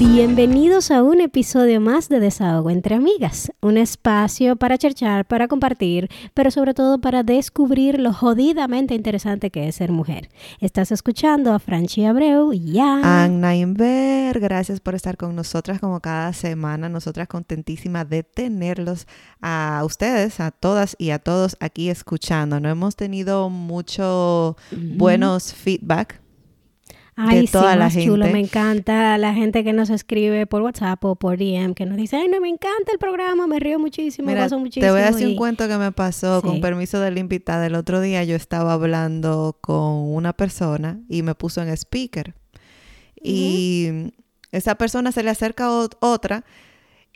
Bienvenidos a un episodio más de Desahogo entre Amigas, un espacio para cherchar, para compartir, pero sobre todo para descubrir lo jodidamente interesante que es ser mujer. Estás escuchando a Franchi Abreu y a Anna Inver. Gracias por estar con nosotras como cada semana. Nosotras contentísimas de tenerlos a ustedes, a todas y a todos aquí escuchando. No hemos tenido mucho buenos feedback Ay, sí, más chulo, me encanta la gente que nos escribe por WhatsApp o por DM, que nos dice, ay, no, me encanta el programa, me río muchísimo, me paso muchísimo. Te voy a hacer un cuento que me pasó con permiso de la invitada. El otro día yo estaba hablando con una persona y me puso en speaker. Y esa persona se le acerca a otra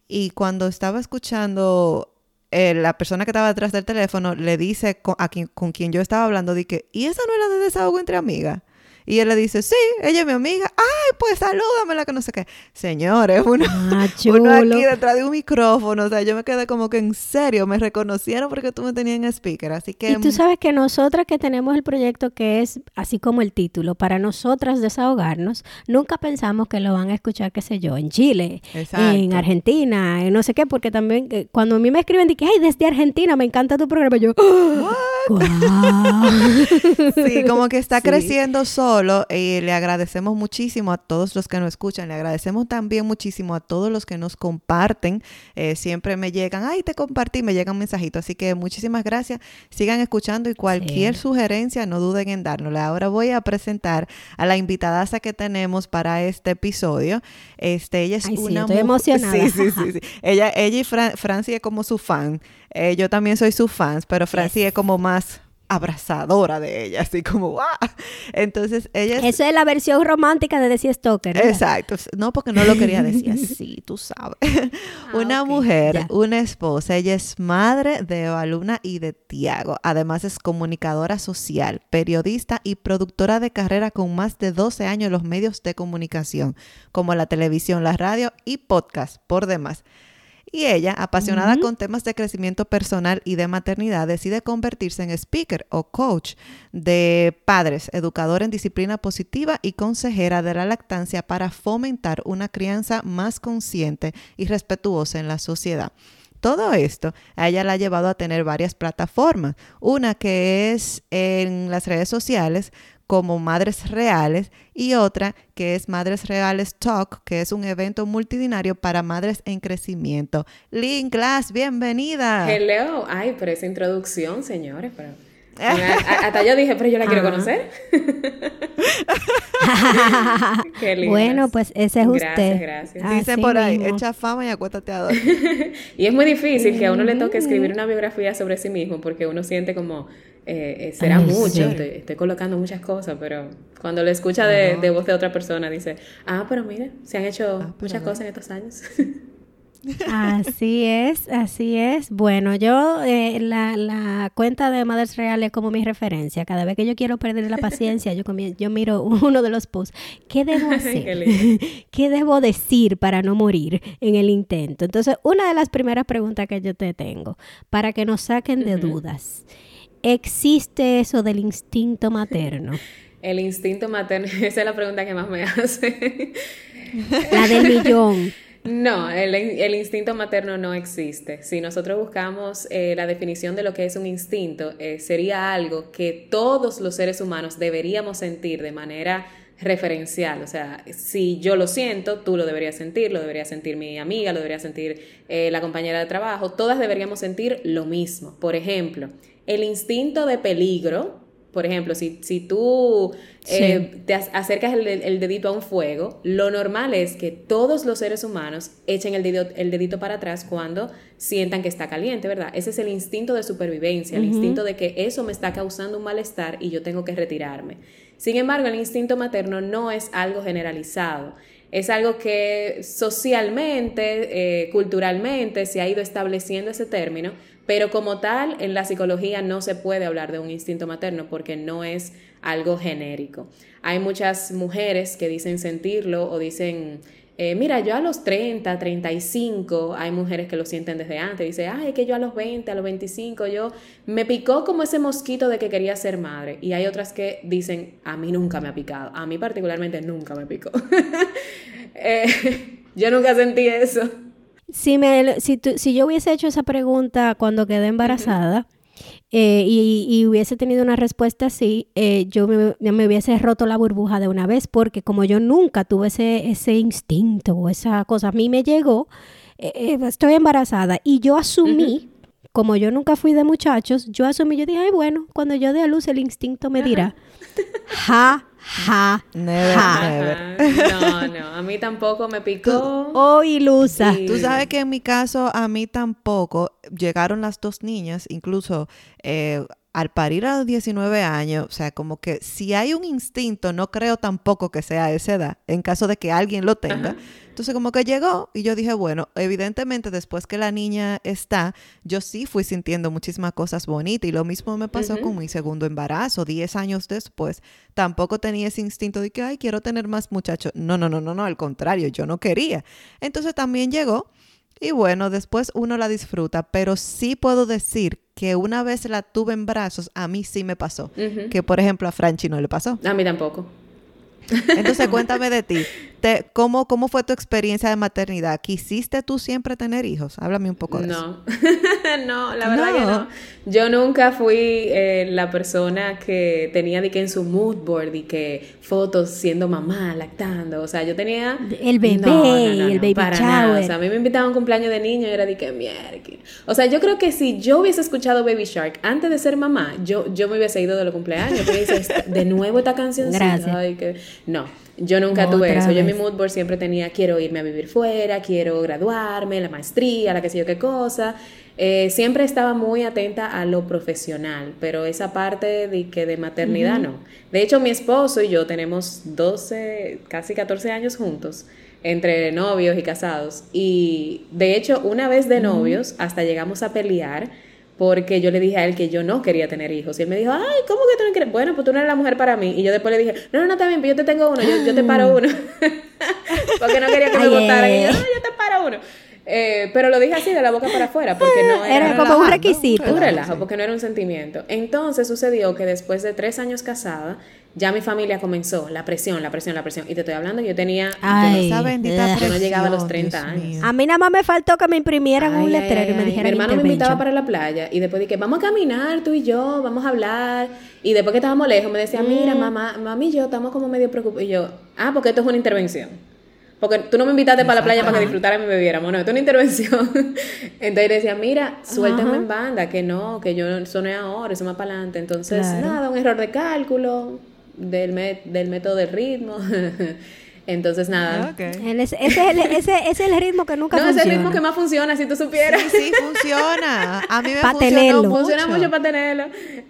y cuando estaba escuchando eh, la persona que estaba detrás del teléfono le dice con, a quien, con quien yo estaba hablando, dije, ¿y esa no era de desahogo entre amigas? Y él le dice, sí, ella es mi amiga. Ay, pues salúdamela, que no sé qué. Señores, uno, ah, uno aquí detrás de un micrófono. O sea, yo me quedé como que en serio, me reconocieron porque tú me tenías en speaker. Así que... Y tú sabes que nosotras que tenemos el proyecto que es así como el título, para nosotras desahogarnos, nunca pensamos que lo van a escuchar, qué sé yo, en Chile, en Argentina, en no sé qué, porque también eh, cuando a mí me escriben, que, ay, desde Argentina, me encanta tu programa, yo... sí, como que está creciendo solo y le agradecemos muchísimo a todos los que nos escuchan, le agradecemos también muchísimo a todos los que nos comparten, eh, siempre me llegan, ay, te compartí, me llegan mensajitos, así que muchísimas gracias, sigan escuchando y cualquier sugerencia no duden en dárnosla. Ahora voy a presentar a la invitada que tenemos para este episodio. Este, ella es una estoy emocionada. Sí, sí, sí, Ella, ella y Francia es como su fan. Eh, yo también soy su fan, pero Francia es como más abrazadora de ella, así como ¡guau! Entonces ella... Es... Eso es la versión romántica de Decía Stoker. Exacto, no porque no lo quería decir así, tú sabes. Ah, una mujer, una esposa, ella es madre de Eva Luna y de Tiago. Además es comunicadora social, periodista y productora de carrera con más de 12 años en los medios de comunicación, como la televisión, la radio y podcast, por demás. Y ella, apasionada con temas de crecimiento personal y de maternidad, decide convertirse en speaker o coach de padres, educadora en disciplina positiva y consejera de la lactancia para fomentar una crianza más consciente y respetuosa en la sociedad. Todo esto a ella la ha llevado a tener varias plataformas. Una que es en las redes sociales como Madres Reales y otra que es Madres Reales Talk, que es un evento multidinario para madres en crecimiento. Lynn Glass, bienvenida. Hello. Ay, pero esa introducción, señores, pero... hasta yo dije, pero yo la quiero conocer. Qué bueno, pues ese es usted. Gracias, Dice por ahí, echa fama y acuéstate a dormir. y es muy difícil que a uno le toque escribir una biografía sobre sí mismo porque uno siente como, eh, eh, será mucho, estoy, colocando muchas cosas, pero cuando lo escucha de, voz de otra persona dice, ah, pero mire, se han hecho ah, muchas cosas en estos años. Así es, así es. Bueno, yo eh, la, la, cuenta de Madres Reales como mi referencia. Cada vez que yo quiero perder la paciencia, yo, yo miro uno de los posts. ¿Qué debo hacer? Qué, debo decir para no morir en el intento? Entonces, una de las primeras preguntas que yo te tengo, para que nos saquen de dudas. ¿Existe eso del instinto materno? El instinto materno, esa es la pregunta que más me hace. La del millón. No, el, instinto materno no existe. Si nosotros buscamos eh, la definición de lo que es un instinto, eh, sería algo que todos los seres humanos deberíamos sentir de manera referencial. O sea, si yo lo siento, tú lo deberías sentir, lo debería sentir mi amiga, lo debería sentir eh, la compañera de trabajo. Todas deberíamos sentir lo mismo. Por ejemplo, el instinto de peligro, por ejemplo, si, si tú eh, te acercas el, dedito a un fuego, lo normal es que todos los seres humanos echen el dedito, el dedito para atrás cuando sientan que está caliente, ¿verdad? Ese es el instinto de supervivencia, el instinto de que eso me está causando un malestar y yo tengo que retirarme. Sin embargo, el instinto materno no es algo generalizado es algo que socialmente, eh, culturalmente se ha ido estableciendo ese término, pero como tal, en la psicología no se puede hablar de un instinto materno porque no es algo genérico. Hay muchas mujeres que dicen sentirlo o dicen eh, mira, yo a los 30, 35, hay mujeres que lo sienten desde antes. Dice, ay, que yo a los 20, a los 25, yo me picó como ese mosquito de que quería ser madre. Y hay otras que dicen, a mí nunca me ha picado. A mí particularmente nunca me picó. Eh, yo nunca sentí eso. Si, me, si, si yo hubiese hecho esa pregunta cuando quedé embarazada, eh, y, hubiese tenido una respuesta así, eh, yo me, me, hubiese roto la burbuja de una vez, porque como yo nunca tuve ese, ese instinto o esa cosa, a mí me llegó, eh, estoy embarazada y yo asumí, como yo nunca fui de muchachos, yo asumí, yo dije, ay, bueno, cuando yo dé a luz el instinto me dirá, ja, ja, never, never. No, no, a mí tampoco me picó. Oh, ilusa. Tú sabes que en mi caso, a mí tampoco llegaron las dos niñas, incluso eh, al parir a los 19 años, o sea, como que si hay un instinto, no creo tampoco que sea esa edad, en caso de que alguien lo tenga. Entonces como que llegó y yo dije, bueno, evidentemente después que la niña está, yo sí fui sintiendo muchísimas cosas bonitas y lo mismo me pasó con mi segundo embarazo, 10 años después, tampoco tenía ese instinto de que, ay, quiero tener más muchachos. No, no, no, no, no, al contrario, yo no quería. Entonces también llegó y bueno, después uno la disfruta, pero sí puedo decir que una vez la tuve en brazos, a mí sí me pasó. Que por ejemplo a Franchi no le pasó. A mí tampoco. Entonces cuéntame de ti. Te, ¿cómo, ¿Cómo fue tu experiencia de maternidad? ¿Quisiste tú siempre tener hijos? Háblame un poco de eso. no, la verdad que no. Yo nunca fui eh, la persona que tenía de que en su mood board y que fotos siendo mamá, lactando. O sea, yo tenía... El bebé, el baby shower. O sea, a mí me invitaban a un cumpleaños de niño y era de que mierda. O sea, yo creo que si yo hubiese escuchado Baby Shark antes de ser mamá, yo, yo me hubiese ido de los cumpleaños. de nuevo esta canción. Gracias. que... No, yo nunca tuve eso. Yo en mi mood board siempre tenía, quiero irme a vivir fuera, quiero graduarme, la maestría, la que sé yo qué cosa. Eh, siempre estaba muy atenta a lo profesional, pero esa parte de que de maternidad no. De hecho, mi esposo y yo tenemos 12, casi 14 años juntos, entre novios y casados. Y de hecho, una vez de novios, hasta llegamos a pelear porque yo le dije a él que yo no quería tener hijos. Y él me dijo, ay, ¿cómo que tú no quieres? Bueno, pues tú no eres la mujer para mí. Y yo después le dije, no, no, no, está bien, pero yo te tengo uno, yo, te paro uno. porque no quería que me votaran. Y yo, no, yo te paro uno. Eh, pero lo dije así de la boca para afuera, porque no era, era como un requisito. Un relajo, porque no era un sentimiento. Entonces sucedió que después de tres años casada, ya mi familia comenzó la presión, la presión, la presión. Y te estoy hablando, yo tenía. Ay, yo, no, no llegaba a los 30 años. A mí nada más me faltó que me imprimieran un letrero y me dijeran. Mi hermano me invitaba para la playa y después dije, vamos a caminar tú y yo, vamos a hablar. Y después que estábamos lejos, me decía, mira, mm. mamá, mami y yo estamos como medio preocupados. Y yo, ah, porque esto es una intervención. Porque tú no me invitaste para la playa para que disfrutara y me bebiéramos, no, esto es una intervención. Entonces decía, mira, suéltame en banda, que no, que yo eso no es ahora, eso más para adelante. Entonces, nada, un error de cálculo del, del método del ritmo. Entonces, nada. Ese, es el, ese, es el ritmo que nunca funciona. No, es el ritmo que más funciona, si tú supieras. Sí, funciona. A mí me funcionó mucho. Funciona mucho para tenerlo.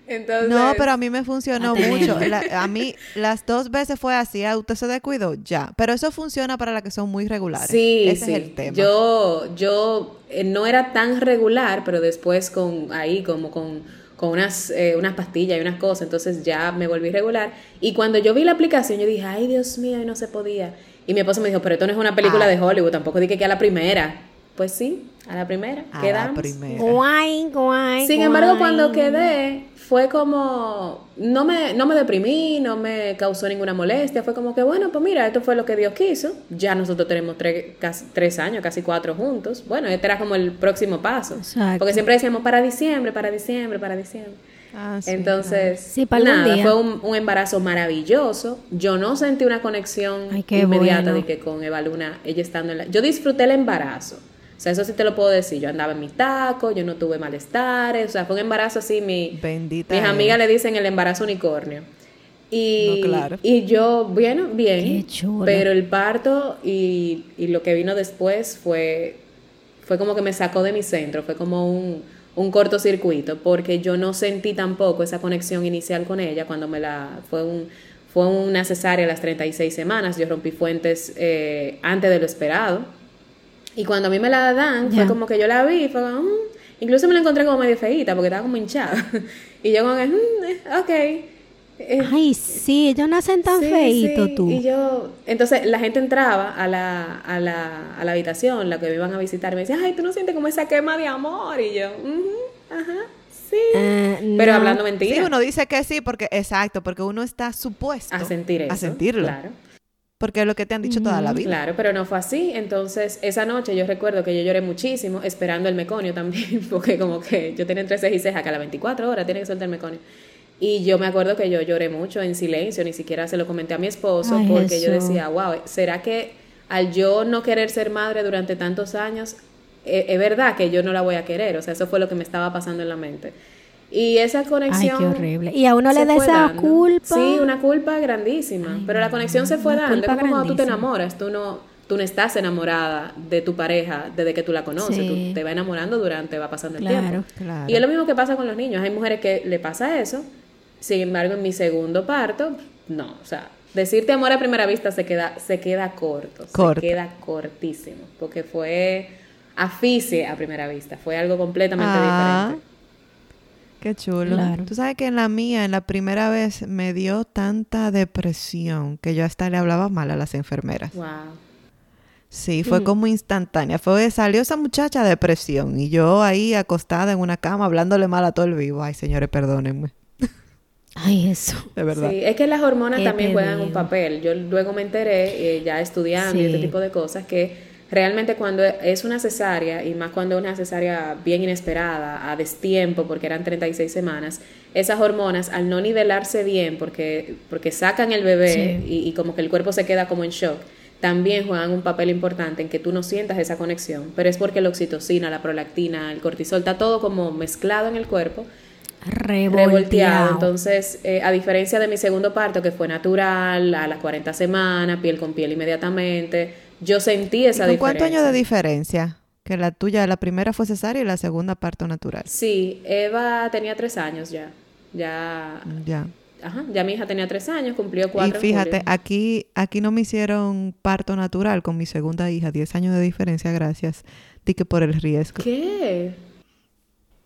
Entonces, no, pero a mí me funcionó mucho. a mí, las dos veces fue así. Ah, usted se descuidó, ya. Pero eso funciona para las que son muy regulares. Sí, Ese es el tema. Yo, yo eh, no era tan regular, pero después con ahí, como con con unas, eh, unas pastillas y unas cosas, entonces ya me volví regular. Y cuando yo vi la aplicación, yo dije, ay Dios mío, y no se podía. Y mi esposo me dijo, pero esto no es una película ah. de Hollywood, tampoco dije que a la primera. Pues sí, a la primera, a quedamos. La primera. Guay, guay, Sin embargo, cuando quedé, fue como, no me, no me deprimí, no me causó ninguna molestia, fue como que, bueno, pues mira, esto fue lo que Dios quiso, ya nosotros tenemos tres, casi, tres años, casi cuatro juntos, bueno, este era como el próximo paso, porque siempre decíamos para diciembre, para diciembre, para diciembre. Ah, Entonces, nada, fue un, embarazo maravilloso. Yo no sentí una conexión inmediata de que con Eva Luna, ella estando en la... Yo disfruté el embarazo sea, eso sí te lo puedo decir. Yo andaba en mi taco, yo no tuve malestares. O sea, fue un embarazo así. Mi, Bendita mis amigas le dicen el embarazo unicornio. Y, y yo, bueno, bien. Pero el parto y, y, lo que vino después fue, fue como que me sacó de mi centro. Fue como un, un cortocircuito. Porque yo no sentí tampoco esa conexión inicial con ella cuando me la. Fue un fue una cesárea a las 36 semanas. Yo rompí fuentes eh, antes de lo esperado. Y cuando a mí me la dan, fue como que yo la vi, fue como, mm". incluso me la encontré como medio feita porque estaba como hinchada. y yo como que, mm, eh, ok. Eh, Ay, sí, ellos nacen tan feitos tú. Y yo, entonces la gente entraba a la, a la, a la habitación, la que me iban a visitar, y me decía, ay, tú no sientes como esa quema de amor. Y yo, ajá, sí. Eh, Pero hablando mentira. Sí, uno dice que sí, porque, exacto, porque uno está supuesto a sentir eso. A sentirlo. Claro. Porque es lo que te han dicho toda la vida. Claro, pero no fue así. Entonces, esa noche yo recuerdo que yo lloré muchísimo, esperando el meconio también, porque como que yo tenía entre cejas y cejas que a las 24 horas tiene que soltar el meconio. Y yo me acuerdo que yo lloré mucho en silencio, ni siquiera se lo comenté a mi esposo, porque yo decía, wow, ¿será que al yo no querer ser madre durante tantos años, e, es, verdad que yo no la voy a querer? O sea, eso fue lo que me estaba pasando en la mente. Y esa conexión. Ay, qué horrible. Y a uno le da esa culpa. Sí, una culpa grandísima. pero la conexión se fue dando. Es como cuando tú te enamoras, tú no tú no estás enamorada de tu pareja desde que tú la conoces, tú te vas enamorando durante, va pasando el tiempo. Claro. Y es lo mismo que pasa con los niños. Hay mujeres que le pasa eso, sin embargo, en mi segundo parto, no, o sea, decirte amor a primera vista se queda, se queda corto, se queda cortísimo, porque fue aficie a primera vista, fue algo completamente ah, diferente. Qué chulo. Tú sabes que en la mía, en la primera vez, me dio tanta depresión que yo hasta le hablaba mal a las enfermeras. Wow. Sí, fue como instantánea. Fue, salió esa muchacha de depresión y yo ahí acostada en una cama hablándole mal a todo el vivo. Ay, señores, perdónenme. Ay, eso. De verdad. Sí, es que las hormonas también juegan un papel. Yo luego me enteré, eh, ya estudiando y este tipo de cosas, que realmente cuando es una cesárea, y más cuando es una cesárea bien inesperada, a destiempo, porque eran 36 semanas, esas hormonas, al no nivelarse bien, porque, porque sacan el bebé y, y como que el cuerpo se queda como en shock, también juegan un papel importante en que tú no sientas esa conexión, pero es porque la oxitocina, la prolactina, el cortisol, está todo como mezclado en el cuerpo revolteado. Entonces, eh, a diferencia de mi segundo parto, que fue natural, a las 40 semanas, piel con piel inmediatamente, yo sentí esa diferencia. ¿Cuántos años de diferencia? Que la tuya, la primera fue cesárea y la segunda parto natural. Sí, Eva tenía tres años ya. Ya. Ya. Ajá, ya mi hija tenía tres años, cumplió cuatro. Y fíjate, aquí, aquí no me hicieron parto natural con mi segunda hija, diez años de diferencia, gracias. Di que por el riesgo. ¿Qué?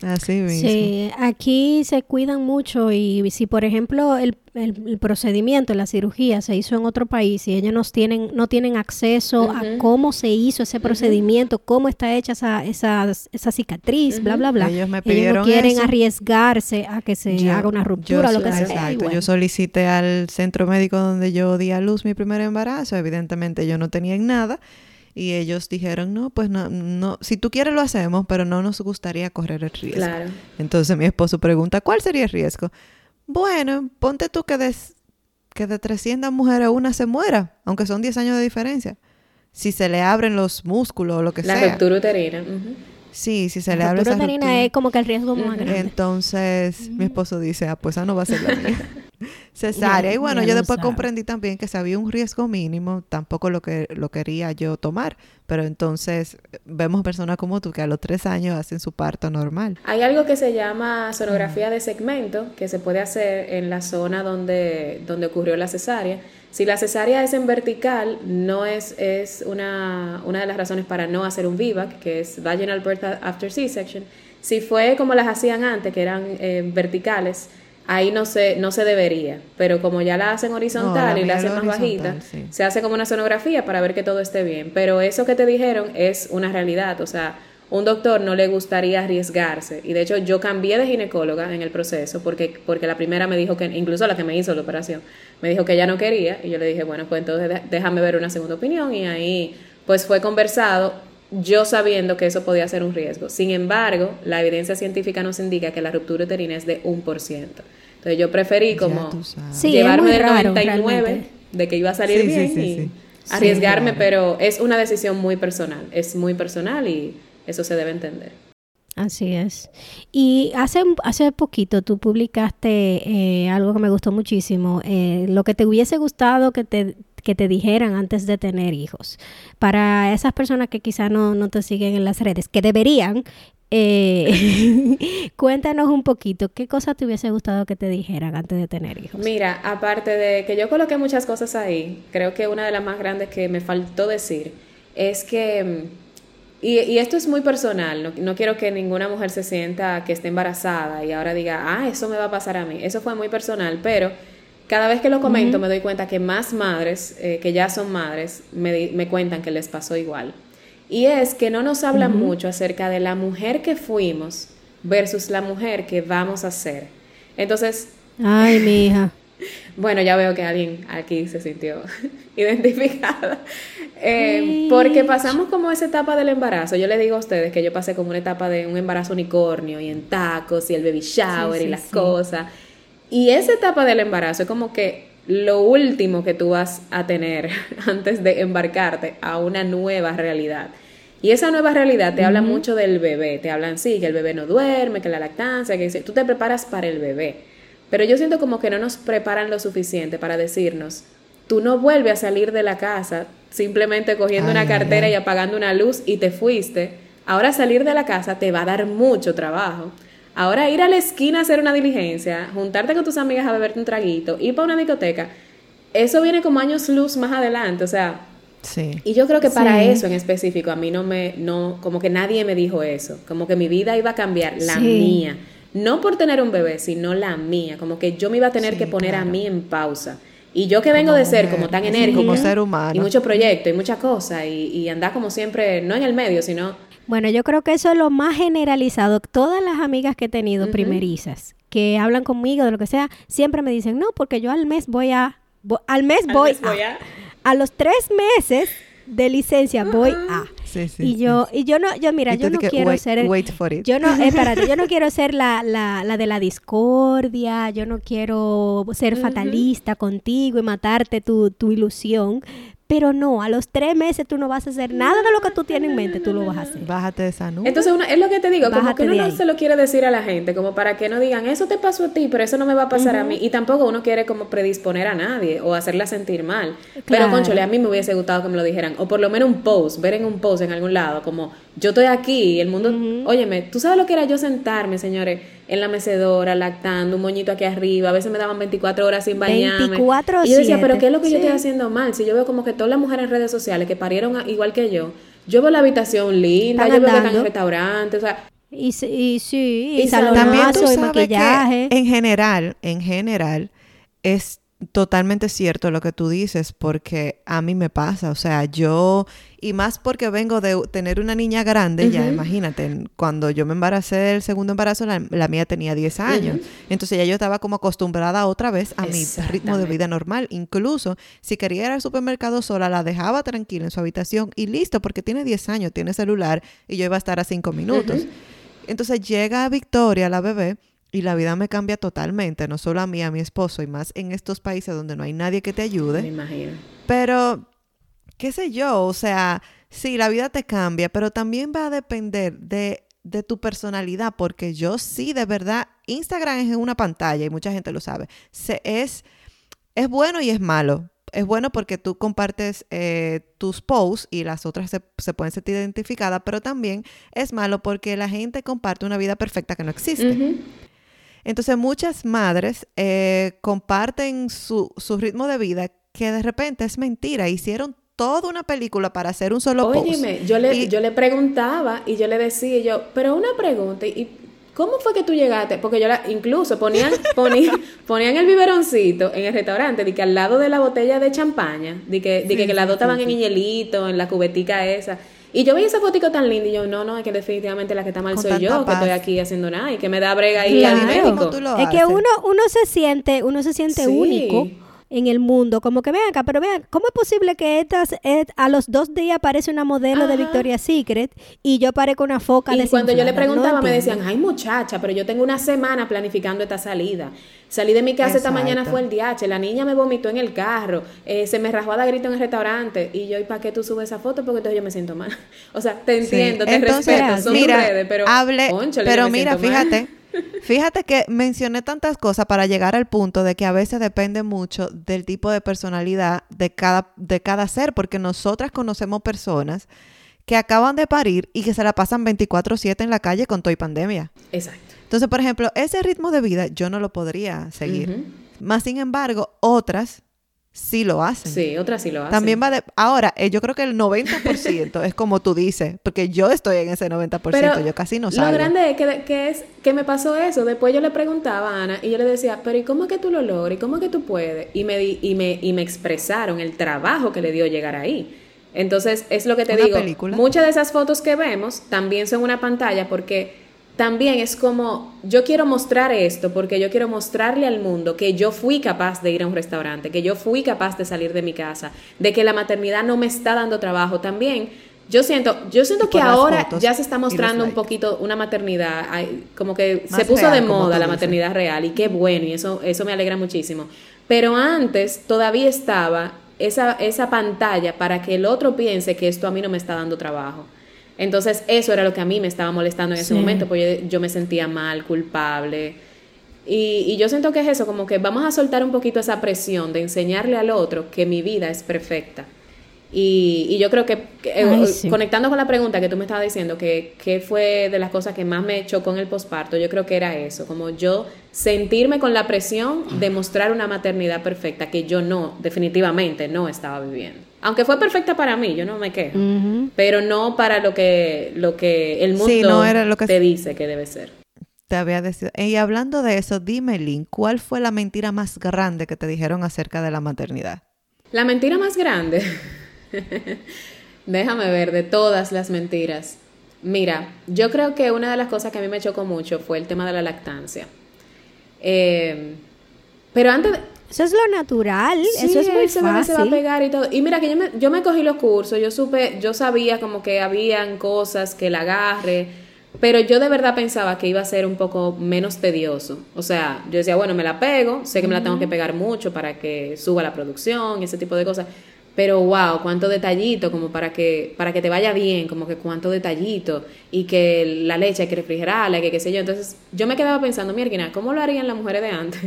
Así mismo. Sí, aquí se cuidan mucho y si por ejemplo el, el, procedimiento, la cirugía se hizo en otro país y ellos no tienen, no tienen acceso a cómo se hizo ese procedimiento, cómo está hecha esa, esa, esa cicatriz, bla, bla, bla. Ellos me pidieron no quieren arriesgarse a que se haga una ruptura, lo que sea. Exacto, yo solicité al centro médico donde yo di a luz mi primer embarazo, evidentemente yo no tenía nada y ellos dijeron, no, pues no, no, si tú quieres lo hacemos, pero no nos gustaría correr el riesgo. Claro. Entonces mi esposo pregunta, ¿cuál sería el riesgo? Bueno, ponte tú que de, que de 300 mujeres una se muera, aunque son 10 años de diferencia. Si se le abren los músculos o lo que sea. La ruptura uterina. Sí, si se le abre esa ruptura es como que el riesgo más grande. Entonces, mi esposo dice, ah, pues esa no va a ser la mía. cesárea. y bueno, yo después comprendí también que si había un riesgo mínimo, tampoco lo que lo quería yo tomar. Pero entonces vemos personas como tú que a los tres años hacen su parto normal. Hay algo que se llama sonografía de segmento que se puede hacer en la zona donde, donde ocurrió la cesárea. Si la cesárea es en vertical, no es, es una, una de las razones para no hacer un VIVAC, que es Vaginal Birth After C-Section. Si fue como las hacían antes, que eran eh, verticales, ahí no se, no se debería. Pero como ya la hacen horizontal y la hacen más bajita, se hace como una sonografía para ver que todo esté bien. Pero eso que te dijeron es una realidad. O sea, un doctor no le gustaría arriesgarse. Y de hecho yo cambié de ginecóloga en el proceso porque, porque la primera me dijo que, incluso la que me hizo la operación, me dijo que ella no quería. Y yo le dije, bueno, pues entonces déjame ver una segunda opinión. Y ahí pues fue conversado yo sabiendo que eso podía ser un riesgo. Sin embargo, la evidencia científica nos indica que la ruptura uterina es de un por ciento. Entonces yo preferí como llevarme del 99 de que iba a salir bien y arriesgarme, pero es una decisión muy personal, es muy personal y eso se debe entender. Así es. Y hace, hace poquito tú publicaste eh, algo que me gustó muchísimo, eh, lo que te hubiese gustado que te, que te dijeran antes de tener hijos. Para esas personas que quizás no, no te siguen en las redes, que deberían, eh, cuéntanos un poquito, ¿qué cosa te hubiese gustado que te dijeran antes de tener hijos? Mira, aparte de que yo coloqué muchas cosas ahí, creo que una de las más grandes que me faltó decir es que, y, esto es muy personal, no, no, quiero que ninguna mujer se sienta que esté embarazada y ahora diga, ah, eso me va a pasar a mí, eso fue muy personal, pero cada vez que lo comento me doy cuenta que más madres, eh, que ya son madres, me, me, cuentan que les pasó igual. Y es que no nos hablan mucho acerca de la mujer que fuimos versus la mujer que vamos a ser. Entonces... Ay, mi hija. Bueno, ya veo que alguien aquí se sintió identificada. Eh, porque pasamos como esa etapa del embarazo. Yo le digo a ustedes que yo pasé como una etapa de un embarazo unicornio y en tacos y el baby shower y las cosas. Y esa etapa del embarazo es como que lo último que tú vas a tener antes de embarcarte a una nueva realidad. Y esa nueva realidad te habla mucho del bebé. Te hablan, sí, que el bebé no duerme, que la lactancia, que tú te preparas para el bebé. Pero yo siento como que no nos preparan lo suficiente para decirnos, tú no vuelves a salir de la casa simplemente cogiendo una cartera y apagando una luz y te fuiste. Ahora salir de la casa te va a dar mucho trabajo. Ahora ir a la esquina a hacer una diligencia, juntarte con tus amigas a beberte un traguito, ir para una discoteca, eso viene como años luz más adelante, o sea, Sí. Y yo creo que para eso en específico a mí no me, no, como que nadie me dijo eso, como que mi vida iba a cambiar, la mía. No por tener un bebé, sino la mía, como que yo me iba a tener que poner a mí en pausa. Y yo que vengo de ser como tan enérgico como ser humano. y mucho proyecto y muchas cosas y, y andar como siempre, no en el medio, sino... Bueno, yo creo que eso es lo más generalizado. Todas las amigas que he tenido primerizas que hablan conmigo de lo que sea, siempre me dicen, no, porque yo al mes voy a... al mes voy, a a los tres meses de licencia voy a. Sí, sí, y yo, y yo no, yo mira, yo no quiero ser. Wait for it. Yo no, espérate, yo no quiero ser la, la, la de la discordia, yo no quiero ser fatalista contigo y matarte tu, tu ilusión. Pero no, a los tres meses tú no vas a hacer nada de lo que tú tienes en mente, tú lo vas a hacer. Bájate de esa nube. Entonces, es lo que te digo, como que uno no se lo quiere decir a la gente, como para que no digan, eso te pasó a ti, pero eso no me va a pasar a mí. Y tampoco uno quiere como predisponer a nadie o hacerla sentir mal. Pero, conchole, a mí me hubiese gustado que me lo dijeran. O por lo menos un post, ver en un post en algún lado, como yo estoy aquí y el mundo, óyeme, ¿tú sabes lo que era yo sentarme, señores? en la mecedora, lactando, un moñito aquí arriba, a veces me daban 24 horas sin bañarme. 24 Y yo decía, pero ¿qué es lo que yo estoy haciendo mal? Si yo veo como que todas las mujeres en redes sociales que parieron igual que yo, yo veo la habitación linda, yo veo que están en restaurantes, o sea... Y, y sí, y, también tú sabes maquillaje. Que en general, en general, es totalmente cierto lo que tú dices, porque a mí me pasa, o sea, yo, y más porque vengo de tener una niña grande, ya imagínate, cuando yo me embaracé del segundo embarazo, la, mía tenía 10 años, entonces ya yo estaba como acostumbrada otra vez a mi ritmo de vida normal, incluso si quería ir al supermercado sola, la dejaba tranquila en su habitación y listo, porque tiene 10 años, tiene celular y yo iba a estar a 5 minutos. Entonces llega Victoria, la bebé, y la vida me cambia totalmente, no solo a mí, a mi esposo, y más en estos países donde no hay nadie que te ayude. Me imagino. Pero, qué sé yo, o sea, sí, la vida te cambia, pero también va a depender de, de tu personalidad, porque yo sí, de verdad, Instagram es una pantalla y mucha gente lo sabe. Se, es, es bueno y es malo. Es bueno porque tú compartes eh, tus posts y las otras se, se, pueden sentir identificadas, pero también es malo porque la gente comparte una vida perfecta que no existe. Entonces muchas madres eh, comparten su, ritmo de vida que de repente es mentira. Hicieron toda una película para hacer un solo post. yo le, yo le preguntaba y yo le decía, yo, pero una pregunta, ¿y cómo fue que tú llegaste? Porque yo la, incluso ponían, ponían, ponían el biberoncito en el restaurante, de que al lado de la botella de champaña, de que, de que, las dos estaban en hielito, en la cubetica esa. Y yo veía esa fotico tan linda y yo, no, no, es que definitivamente la que está mal soy yo, que estoy aquí haciendo nada y que me da brega ahí al médico. Es que uno, uno se siente, uno se siente único en el mundo. Como que vean acá, pero vean, ¿cómo es posible que estas, eh, a los dos días aparece una modelo de Victoria's Secret y yo parezco una foca Y cuando yo le preguntaba me decían, ay muchacha, pero yo tengo una semana planificando esta salida. Salí de mi casa esta mañana, fue el DH, la niña me vomitó en el carro, eh, se me rajó a dar grito en el restaurante y yo, ¿y para qué tú subes esa foto? Porque entonces yo me siento mal. o sea, te entiendo, te respeto, son mira, redes, pero, hable, pero mira, fíjate. Fíjate que mencioné tantas cosas para llegar al punto de que a veces depende mucho del tipo de personalidad de cada, de cada ser, porque nosotras conocemos personas que acaban de parir y que se la pasan 24/7 en la calle con toda pandemia. Exacto. Entonces, por ejemplo, ese ritmo de vida yo no lo podría seguir. Más sin embargo, otras sí lo hacen. Sí, otras sí lo hacen. También va de... Ahora, eh, yo creo que el 90% es como tú dices, porque yo estoy en ese 90%, yo casi no salgo. Lo grande es que, que, es que me pasó eso. Después yo le preguntaba a Ana y yo le decía, pero ¿y cómo es que tú lo logras? ¿Y cómo es que tú puedes? Y me, y me, y me expresaron el trabajo que le dio llegar ahí. Entonces, es lo que te digo. Muchas de esas fotos que vemos también son una pantalla porque también es como, yo quiero mostrar esto porque yo quiero mostrarle al mundo que yo fui capaz de ir a un restaurante, que yo fui capaz de salir de mi casa, de que la maternidad no me está dando trabajo. También yo siento, yo siento que ahora ya se está mostrando un poquito una maternidad, como que se puso de moda la maternidad real y qué bueno y eso, eso me alegra muchísimo. Pero antes todavía estaba esa, esa pantalla para que el otro piense que esto a mí no me está dando trabajo. Entonces eso era lo que a mí me estaba molestando en ese momento, porque yo, me sentía mal, culpable. Y, y, yo siento que es eso, como que vamos a soltar un poquito esa presión de enseñarle al otro que mi vida es perfecta. Y, y yo creo que, eh, conectando con la pregunta que tú me estabas diciendo, que, que fue de las cosas que más me chocó en el posparto, yo creo que era eso, como yo sentirme con la presión de mostrar una maternidad perfecta que yo no, definitivamente no estaba viviendo. Aunque fue perfecta para mí, yo no me quejo, pero no para lo que, lo que el mundo te dice que debe ser. Te había decidido. Y hablando de eso, dime, Lynn, ¿cuál fue la mentira más grande que te dijeron acerca de la maternidad? La mentira más grande. Déjame ver, de todas las mentiras. Mira, yo creo que una de las cosas que a mí me chocó mucho fue el tema de la lactancia. Eh, pero antes, eso es lo natural, eso es muy fácil. se va a pegar y todo. Y mira que yo me, yo me cogí los cursos, yo supe, yo sabía como que habían cosas que la agarre, pero yo de verdad pensaba que iba a ser un poco menos tedioso. O sea, yo decía, bueno, me la pego, sé que me la tengo que pegar mucho para que suba la producción y ese tipo de cosas. Pero wow, cuánto detallito como para que para que te vaya bien, como que cuánto detallito y que la leche hay que refrigerarla, que qué sé yo. Entonces, yo me quedaba pensando, mierda, ¿cómo lo harían las mujeres de antes?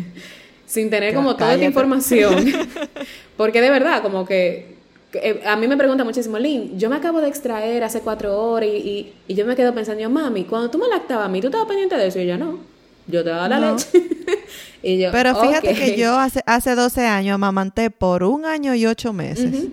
Sin tener como toda la información. Porque de verdad, como que eh, a mí me pregunta muchísimo, Lynn, yo me acabo de extraer hace cuatro horas y, y, yo me quedo pensando, mami, cuando tú me lactabas a mí, ¿tú estabas pendiente de eso? Y yo, no, yo te daba la leche. y yo, Pero fíjate que yo hace, hace 12 años amamanté por un año y ocho meses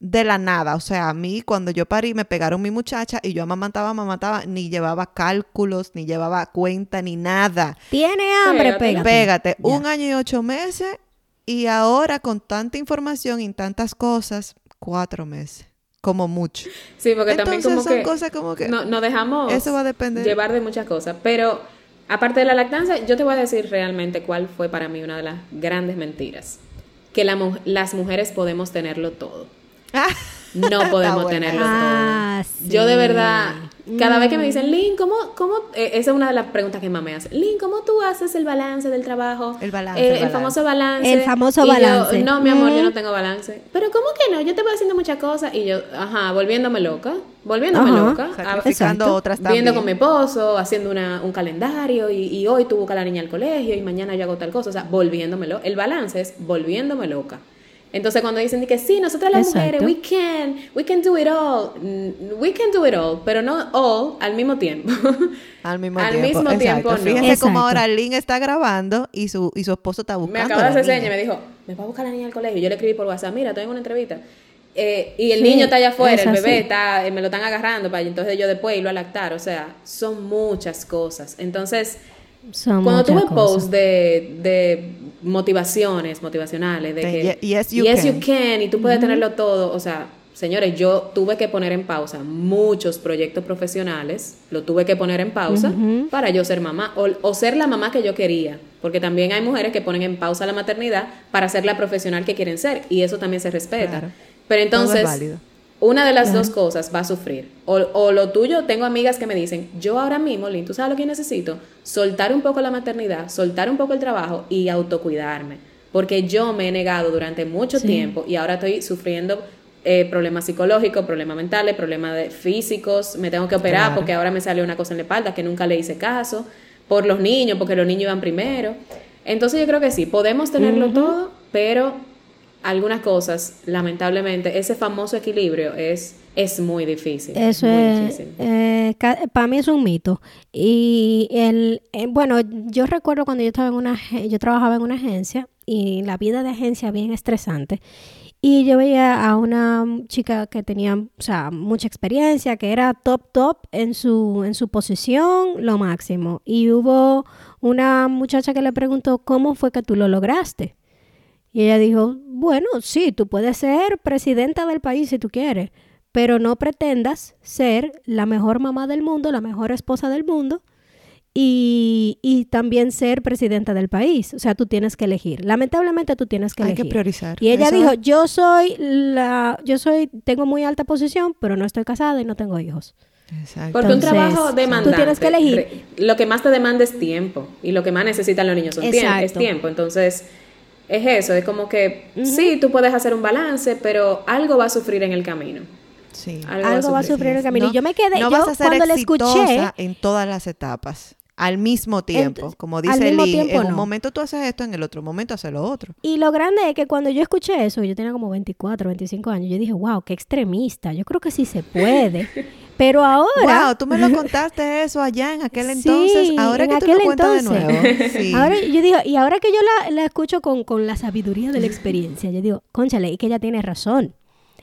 de la nada. O sea, a mí cuando yo parí me pegaron mi muchacha y yo amamantaba, amamantaba, ni llevaba cálculos, ni llevaba cuenta, ni nada. Tiene hambre, pégate. Pégate. Un año y ocho meses y ahora con tanta información y tantas cosas, cuatro meses. Como mucho. Sí, porque también como son cosas como que no, no dejamos eso va a depender. llevar de muchas cosas. Pero aparte de la lactancia, yo te voy a decir realmente cuál fue para mí una de las grandes mentiras. Que las mujeres podemos tenerlo todo. No podemos tenerlo ah, Yo de verdad, cada vez que me dicen, Lynn, ¿cómo, cómo? Eh, esa es una de las preguntas que más me hacen. Lynn, ¿cómo tú haces el balance del trabajo? El balance. Eh, el, famoso balance. El famoso balance. no, mi amor, yo no tengo balance. Pero ¿cómo que no? Yo te voy haciendo muchas cosas y yo, ajá, volviéndome loca. Volviéndome loca. Sacrificando otras también. Viendo con mi esposo, haciendo una, un calendario y, y hoy tuvo que la niña al colegio y mañana yo hago tal cosa. O sea, volviéndome loca. El balance es volviéndome loca. Entonces cuando dicen que sí, nosotras las mujeres, we can, we can do it all, we can do it all, pero no all al mismo tiempo. Al mismo al tiempo. Mismo tiempo no. Fíjense cómo ahora Lynn está grabando y su, y su esposo está buscando. Me acaba de hacer seña y me dijo, me va a buscar la niña al colegio. Yo le escribí por WhatsApp, mira, estoy en una entrevista. Eh, y el niño está allá afuera, el bebé está, eh, me lo están agarrando, para entonces yo después irlo a lactar. O sea, son muchas cosas. Entonces, cuando tuve post de, de motivaciones, motivacionales, de que yes, you, can. y tú puedes tenerlo todo, o sea, señores, yo tuve que poner en pausa muchos proyectos profesionales, lo tuve que poner en pausa para yo ser mamá o, ser la mamá que yo quería, porque también hay mujeres que ponen en pausa la maternidad para ser la profesional que quieren ser y eso también se respeta. Pero entonces, una de las dos cosas va a sufrir. O, lo tuyo, tengo amigas que me dicen, yo ahora mismo, Lynn, ¿tú sabes lo que necesito? Soltar un poco la maternidad, soltar un poco el trabajo y autocuidarme. Porque yo me he negado durante mucho tiempo y ahora estoy sufriendo eh, problemas psicológicos, problemas mentales, problemas de físicos, me tengo que operar porque ahora me salió una cosa en la espalda que nunca le hice caso, por los niños, porque los niños iban primero. Entonces yo creo que sí, podemos tenerlo todo, pero algunas cosas, lamentablemente, ese famoso equilibrio es, es muy difícil. Eso es, eh, para mí es un mito. Y el, eh, bueno, yo recuerdo cuando yo estaba en una, yo trabajaba en una agencia y la vida de agencia bien estresante. Y yo veía a una chica que tenía, o sea, mucha experiencia, que era top top en su, en su posición, lo máximo. Y hubo una muchacha que le preguntó, ¿cómo fue que tú lo lograste? Y ella dijo, bueno, sí, tú puedes ser presidenta del país si tú quieres, pero no pretendas ser la mejor mamá del mundo, la mejor esposa del mundo y, y también ser presidenta del país. O sea, tú tienes que elegir. Lamentablemente tú tienes que elegir. Hay que priorizar. Y ella dijo, yo soy la, yo soy, tengo muy alta posición, pero no estoy casada y no tengo hijos. Exacto. Porque un trabajo demandante. Tú tienes que elegir. Lo que más te demanda es tiempo. Y lo que más necesitan los niños son es tiempo. Entonces, es eso, es como que sí, tú puedes hacer un balance, pero algo va a sufrir en el camino. Sí. Algo, va a sufrir, en el camino. y yo me quedé, no yo vas a ser cuando le escuché en todas las etapas al mismo tiempo. como dice Lee, en un momento tú haces esto, en el otro momento haces lo otro. Y lo grande es que cuando yo escuché eso, yo tenía como 24, 25 años, yo dije, wow, qué extremista, yo creo que sí se puede. Pero ahora... Wow, tú me lo contaste eso allá en aquel entonces, ahora que tú lo cuentas de nuevo. Sí. Ahora yo digo, y ahora que yo la, la escucho con, con la sabiduría de la experiencia, yo digo, conchale, y que ella tiene razón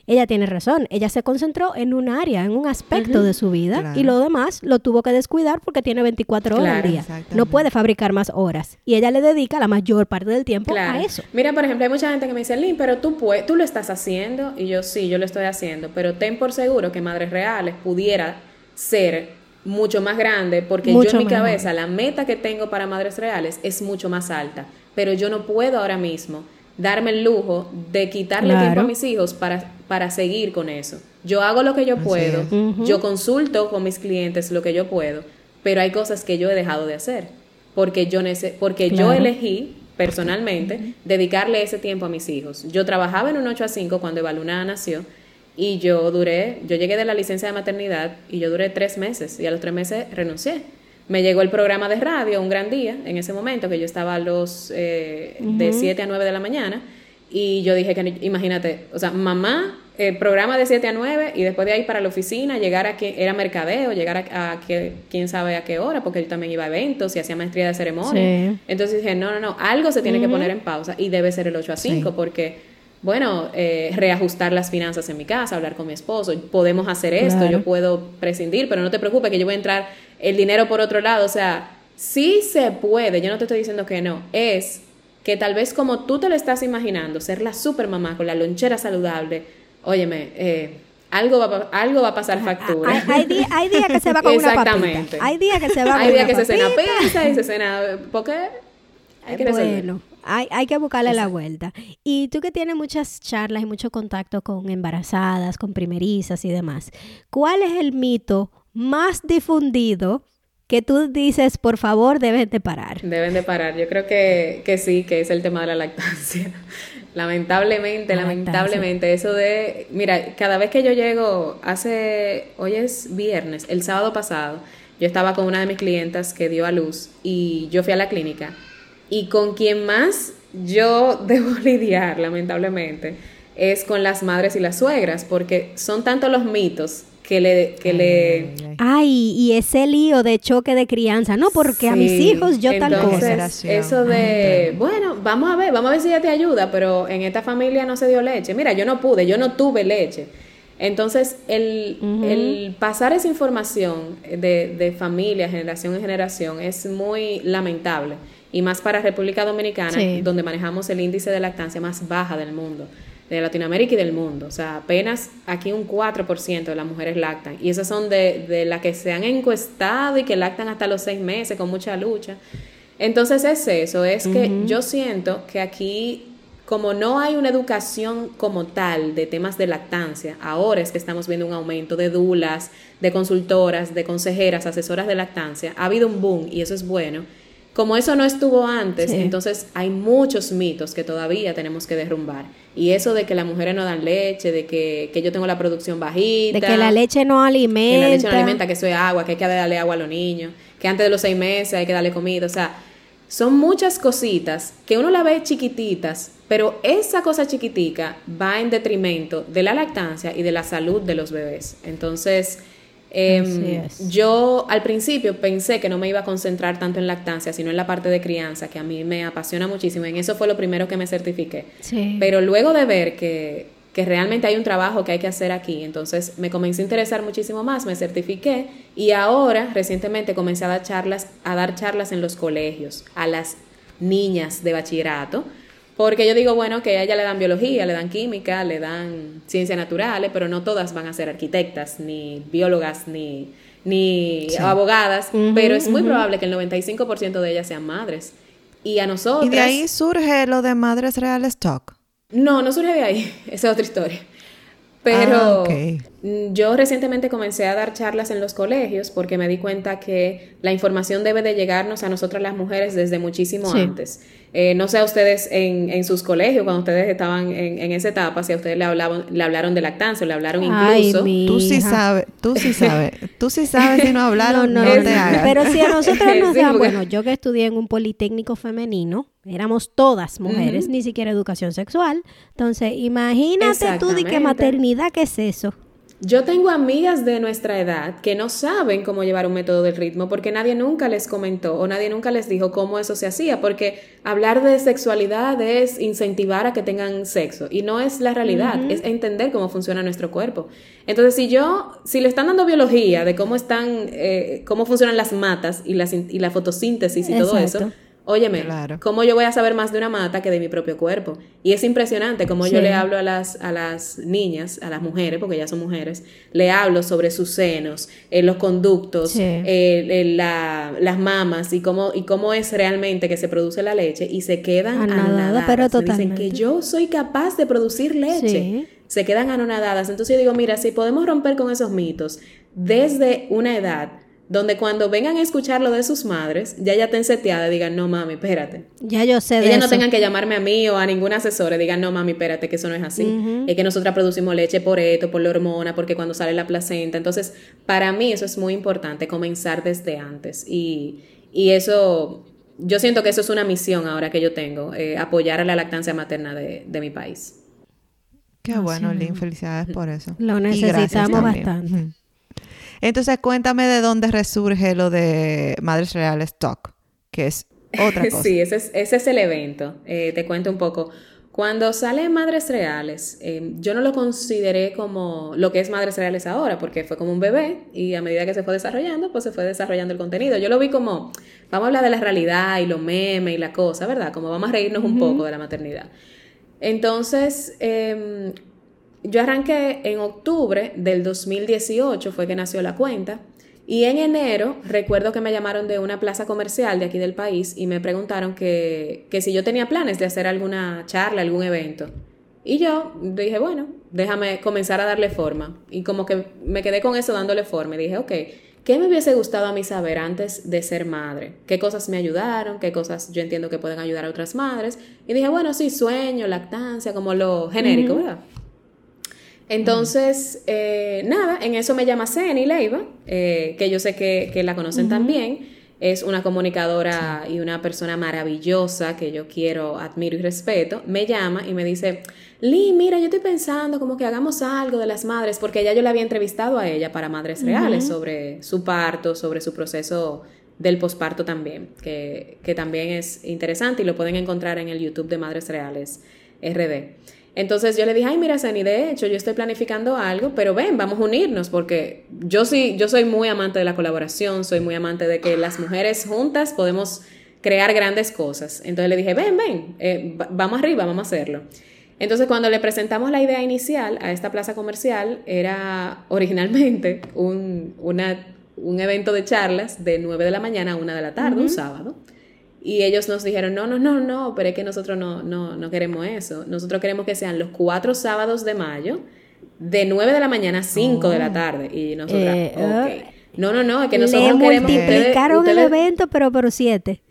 ella tiene razón, ella se concentró en un área, en un aspecto de su vida y lo demás lo tuvo que descuidar porque tiene 24 horas al día. No puede fabricar más horas y ella le dedica la mayor parte del tiempo a eso. Mira, por ejemplo, hay mucha gente que me dice, Lynn, pero tú, tú lo estás haciendo y yo sí, yo lo estoy haciendo, pero ten por seguro que Madres Reales pudiera ser mucho más grande porque yo en mi cabeza la meta que tengo para Madres Reales es mucho más alta, pero yo no puedo ahora mismo darme el lujo de quitarle tiempo a mis hijos para, para seguir con eso. Yo hago lo que yo puedo, yo consulto con mis clientes lo que yo puedo, pero hay cosas que yo he dejado de hacer porque yo, porque yo elegí personalmente dedicarle ese tiempo a mis hijos. Yo trabajaba en un 8 a 5 cuando Evaluna nació y yo duré, yo llegué de la licencia de maternidad y yo duré tres meses y a los tres meses renuncié me llegó el programa de radio, un gran día, en ese momento, que yo estaba a los eh, de 7 a 9 de la mañana, y yo dije que, imagínate, o sea, mamá, el programa de 7 a 9, y después de ahí para la oficina, llegar a que era mercadeo, llegar a, que, quién sabe a qué hora, porque yo también iba a eventos y hacía maestría de ceremonia. Entonces dije, no, no, no, algo se tiene que poner en pausa, y debe ser el 8 a 5, porque bueno, eh, reajustar las finanzas en mi casa, hablar con mi esposo, podemos hacer esto, yo puedo prescindir, pero no te preocupes que yo voy a entrar el dinero por otro lado, o sea, sí se puede, yo no te estoy diciendo que no, es que tal vez como tú te lo estás imaginando, ser la super mamá con la lonchera saludable, óyeme, eh, algo va, algo va a pasar factura. Hay, días que se va con una papita. Hay días que se va con Hay días que se cena pizza y se cena... Porque hay que bueno, hay, hay que buscarle la vuelta. Y tú que tienes muchas charlas y mucho contacto con embarazadas, con primerizas y demás, ¿cuál es el mito más difundido que tú dices, por favor, deben de parar? Deben de parar. Yo creo que, que sí, que es el tema de la lactancia. lamentablemente, lamentablemente, eso de, mira, cada vez que yo llego, hace, hoy es viernes, el sábado pasado, yo estaba con una de mis clientas que dio a luz y yo fui a la clínica y con quien más yo debo lidiar, lamentablemente, es con las madres y las suegras, porque son tantos los mitos que le, que le... Ay, y ese lío de choque de crianza, no, porque a mis hijos yo tal cosa. Eso de, bueno, vamos a ver, vamos a ver si ella te ayuda, pero en esta familia no se dio leche. Mira, yo no pude, yo no tuve leche. Entonces, el, el pasar esa información de, de familia, generación en generación, es muy lamentable. Y más para República Dominicana, donde manejamos el índice de lactancia más baja del mundo, de Latinoamérica y del mundo. O sea, apenas aquí un 4% de las mujeres lactan. Y esas son de, de las que se han encuestado y que lactan hasta los seis meses con mucha lucha. Entonces es eso, es que yo siento que aquí, como no hay una educación como tal de temas de lactancia, ahora es que estamos viendo un aumento de dulas, de consultoras, de consejeras, asesoras de lactancia, ha habido un boom y eso es bueno como eso no estuvo antes, entonces hay muchos mitos que todavía tenemos que derrumbar. Y eso de que las mujeres no dan leche, de que, yo tengo la producción bajita. De que la leche no alimenta. Que la leche no alimenta, que eso es agua, que hay que darle agua a los niños, que antes de los seis meses hay que darle comida. O sea, son muchas cositas que uno la ve chiquititas, pero esa cosa chiquitica va en detrimento de la lactancia y de la salud de los bebés. Entonces, em, yo al principio pensé que no me iba a concentrar tanto en lactancia, sino en la parte de crianza, que a mí me apasiona muchísimo. En eso fue lo primero que me certifiqué. Pero luego de ver que que realmente hay un trabajo que hay que hacer aquí. Entonces me comencé a interesar muchísimo más, me certifiqué y ahora recientemente comencé a dar charlas, a dar charlas en los colegios a las niñas de bachillerato, porque yo digo, bueno, que a ella le dan biología, le dan química, le dan ciencias naturales, pero no todas van a ser arquitectas, ni biólogas, ni, ni abogadas, pero es muy probable que el 95% de ellas sean madres. Y a nosotros... Y de ahí surge lo de Madres Reales Talk. No, no surge de ahí, esa es otra historia. Pero ah, yo recientemente comencé a dar charlas en los colegios porque me di cuenta que la información debe de llegarnos a nosotras las mujeres desde muchísimo antes. Eh, no sé a ustedes en, en, sus colegios, cuando ustedes estaban en, en, esa etapa, si a ustedes le, hablaban, le hablaron de lactancia, le hablaron incluso. tú sí sabes, tú sí sabes, tú sí sabes si no hablaron, no, no, te hagas. Pero si a nosotros nos dan, bueno, yo que estudié en un politécnico femenino, éramos todas mujeres, ni siquiera educación sexual. Entonces, imagínate tú de qué maternidad, ¿qué es eso? Yo tengo amigas de nuestra edad que no saben cómo llevar un método del ritmo porque nadie nunca les comentó o nadie nunca les dijo cómo eso se hacía, porque hablar de sexualidad es incentivar a que tengan sexo y no es la realidad, es entender cómo funciona nuestro cuerpo. Entonces, si yo, si le están dando biología de cómo están, eh, cómo funcionan las matas y, las, y la fotosíntesis y todo eso, Óyeme, ¿cómo yo voy a saber más de una mata que de mi propio cuerpo? Y es impresionante cómo yo le hablo a las, a las niñas, a las mujeres, porque ya son mujeres, le hablo sobre sus senos, eh, los conductos, eh, eh, las mamas y cómo, y cómo es realmente que se produce la leche y se quedan anonadadas. Pero totalmente. Dicen que yo soy capaz de producir leche. Se quedan anonadadas. Entonces yo digo, mira, si podemos romper con esos mitos desde una edad donde cuando vengan a escuchar lo de sus madres, ya ya estén seteadas y digan, no mami, espérate. Ya yo sé de Ellas no tengan que llamarme a mí o a ningún asesor y digan, no mami, espérate, que eso no es así. Es que nosotras producimos leche por esto, por la hormona, porque cuando sale la placenta. Entonces, para mí eso es muy importante, comenzar desde antes. Y, y eso, yo siento que eso es una misión ahora que yo tengo, eh, apoyar a la lactancia materna de, de mi país. Qué bueno, Lynn, felicidades por eso. Lo necesitamos bastante. Entonces, cuéntame de dónde resurge lo de Madres Reales Talk, que es otra cosa. sí, ese es, el evento. Eh, te cuento un poco. Cuando sale Madres Reales, eh, yo no lo consideré como lo que es Madres Reales ahora, porque fue como un bebé y a medida que se fue desarrollando, pues se fue desarrollando el contenido. Yo lo vi como, vamos a hablar de la realidad y lo meme y la cosa, ¿verdad? Como vamos a reírnos un poco de la maternidad. Entonces, em, yo arranqué en octubre del 2018, fue que nació la cuenta. Y en enero recuerdo que me llamaron de una plaza comercial de aquí del país y me preguntaron que, que si yo tenía planes de hacer alguna charla, algún evento. Y yo dije, bueno, déjame comenzar a darle forma. Y como que me quedé con eso dándole forma. Y dije, ok, ¿qué me hubiese gustado a mí saber antes de ser madre? ¿Qué cosas me ayudaron? ¿Qué cosas yo entiendo que pueden ayudar a otras madres? Y dije, bueno, sí, sueño, lactancia, como lo genérico, ¿verdad? Entonces, eh, nada, en eso me llama Ceni Leiva, eh, que yo sé que, la conocen también. Es una comunicadora y una persona maravillosa que yo quiero, admiro y respeto. Me llama y me dice, Lee, mira, yo estoy pensando como que hagamos algo de las madres, porque ya yo la había entrevistado a ella para Madres Reales sobre su parto, sobre su proceso del posparto también, que, que también es interesante y lo pueden encontrar en el YouTube de Madres Reales RD. Entonces yo le dije, ay, mira, Sani, de hecho, yo estoy planificando algo, pero ven, vamos a unirnos, porque yo sí, yo soy muy amante de la colaboración, soy muy amante de que las mujeres juntas podemos crear grandes cosas. Entonces le dije, ven, ven, eh, vamos arriba, vamos a hacerlo. Entonces cuando le presentamos la idea inicial a esta plaza comercial, era originalmente un, un evento de charlas de 9 de la mañana a 1 de la tarde, un sábado. Y ellos nos dijeron, no, no, no, no, pero es que nosotros no, no, no queremos eso. Nosotros queremos que sean los cuatro sábados de mayo, de 9 de la mañana a 5 de la tarde. Y nosotros, eh, ok. No, no, no, es que nosotros queremos... Multiplicaron el evento, pero por siete.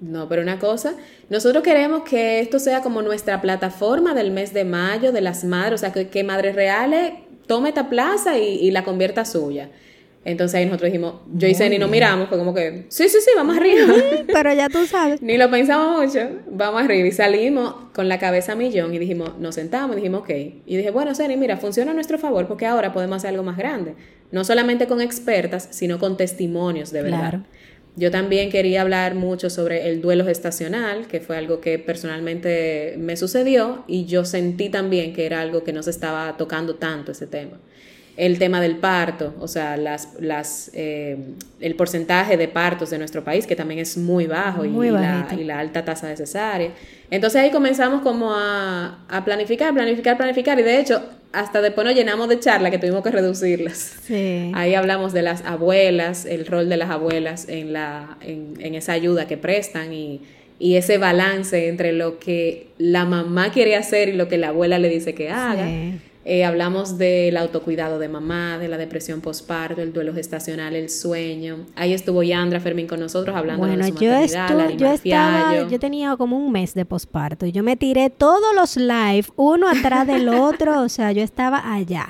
No, pero una cosa, nosotros queremos que esto sea como nuestra plataforma del mes de mayo de las madres, o sea, que, que Madres Reales tome esta plaza y, y la convierta suya. Entonces ahí nosotros dijimos, yo y Ceni nos miramos, fue como que, sí, sí, sí, vamos arriba. Pero ya tú sabes. Ni lo pensamos mucho, vamos arriba. Y salimos con la cabeza a millón y dijimos, nos sentamos y dijimos, ok. Y dije, bueno, Ceni, mira, funciona a nuestro favor porque ahora podemos hacer algo más grande. No solamente con expertas, sino con testimonios de verdad. Claro. Yo también quería hablar mucho sobre el duelo gestacional, que fue algo que personalmente me sucedió y yo sentí también que era algo que no se estaba tocando tanto ese tema el tema del parto, o sea, las, las, eh, el porcentaje de partos de nuestro país, que también es muy bajo, y, la, y, la, alta tasa de cesárea. Entonces ahí comenzamos como a, a, planificar, planificar, planificar, y de hecho, hasta después nos llenamos de charla que tuvimos que reducirlas. Ahí hablamos de las abuelas, el rol de las abuelas en, la, en, en esa ayuda que prestan y, y ese balance entre lo que la mamá quiere hacer y lo que la abuela le dice que haga. Eh, hablamos del autocuidado de mamá, de la depresión postparto, el duelo gestacional, el sueño. Ahí estuvo Yandra Fermín con nosotros hablando de su yo maternidad, yo estaba, yo tenía como un mes de posparto y yo me tiré todos los live, uno atrás del otro, o sea, yo estaba allá.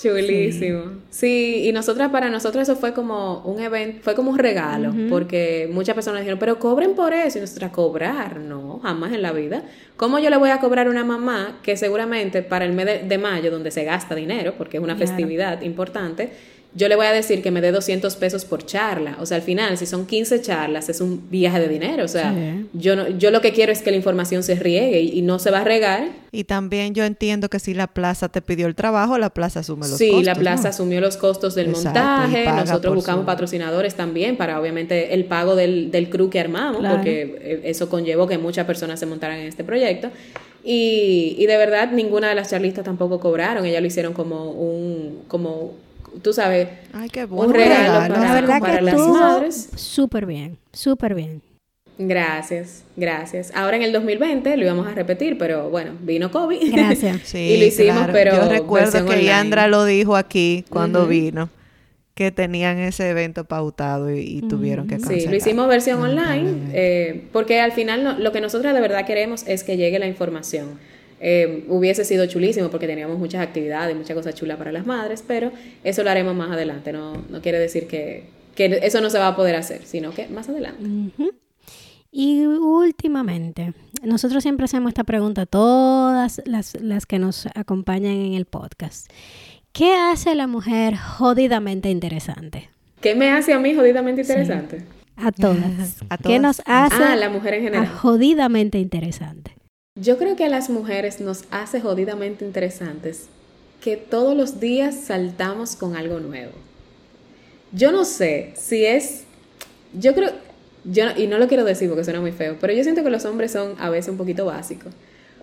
Chulísimo. Sí. y nosotras, para nosotros eso fue como un evento, fue como un regalo, porque muchas personas dijeron, pero cobren por eso, y nosotras cobrar, no, jamás en la vida. ¿Cómo yo le voy a cobrar a una mamá que seguramente para el mes de, mayo, donde se gasta dinero, porque es una festividad importante, yo le voy a decir que me dé 200 pesos por charla. O sea, al final, si son 15 charlas, es un viaje de dinero. O sea, yo, no, yo lo que quiero es que la información se riegue y, no se va a regar. Y también yo entiendo que si la plaza te pidió el trabajo, la plaza asume los costos. Sí, la plaza asumió los costos del montaje. Nosotros buscamos patrocinadores también para, obviamente, el pago del, del crew que armamos, porque eh, eso conllevó que muchas personas se montaran en este proyecto. Y, y de verdad, ninguna de las charlistas tampoco cobraron. Ellas lo hicieron como un... Como tú sabes, un regalo, para, la verdad que las madres. Súper bien, súper bien. Gracias, gracias. Ahora en el 2020 lo íbamos a repetir, pero bueno, vino COVID. Gracias. y lo hicimos, pero. Yo recuerdo que Yandra lo dijo aquí cuando vino que tenían ese evento pautado y, tuvieron que cancelar. Sí, lo hicimos versión online, eh, porque al final lo que nosotros de verdad queremos es que llegue la información. Eh, hubiese sido chulísimo porque teníamos muchas actividades, muchas cosas chulas para las madres, pero eso lo haremos más adelante. No, no quiere decir que, que eso no se va a poder hacer, sino que más adelante. Y últimamente, nosotros siempre hacemos esta pregunta a todas las, las que nos acompañan en el podcast. ¿Qué hace la mujer jodidamente interesante? ¿Qué me hace a mí jodidamente interesante? A todas. ¿A ¿Qué nos hace ah, la mujer en general. jodidamente interesante? Yo creo que a las mujeres nos hace jodidamente interesantes que todos los días saltamos con algo nuevo. Yo no sé si es, yo creo, yo, y no lo quiero decir porque suena muy feo, pero yo siento que los hombres son a veces un poquito básicos.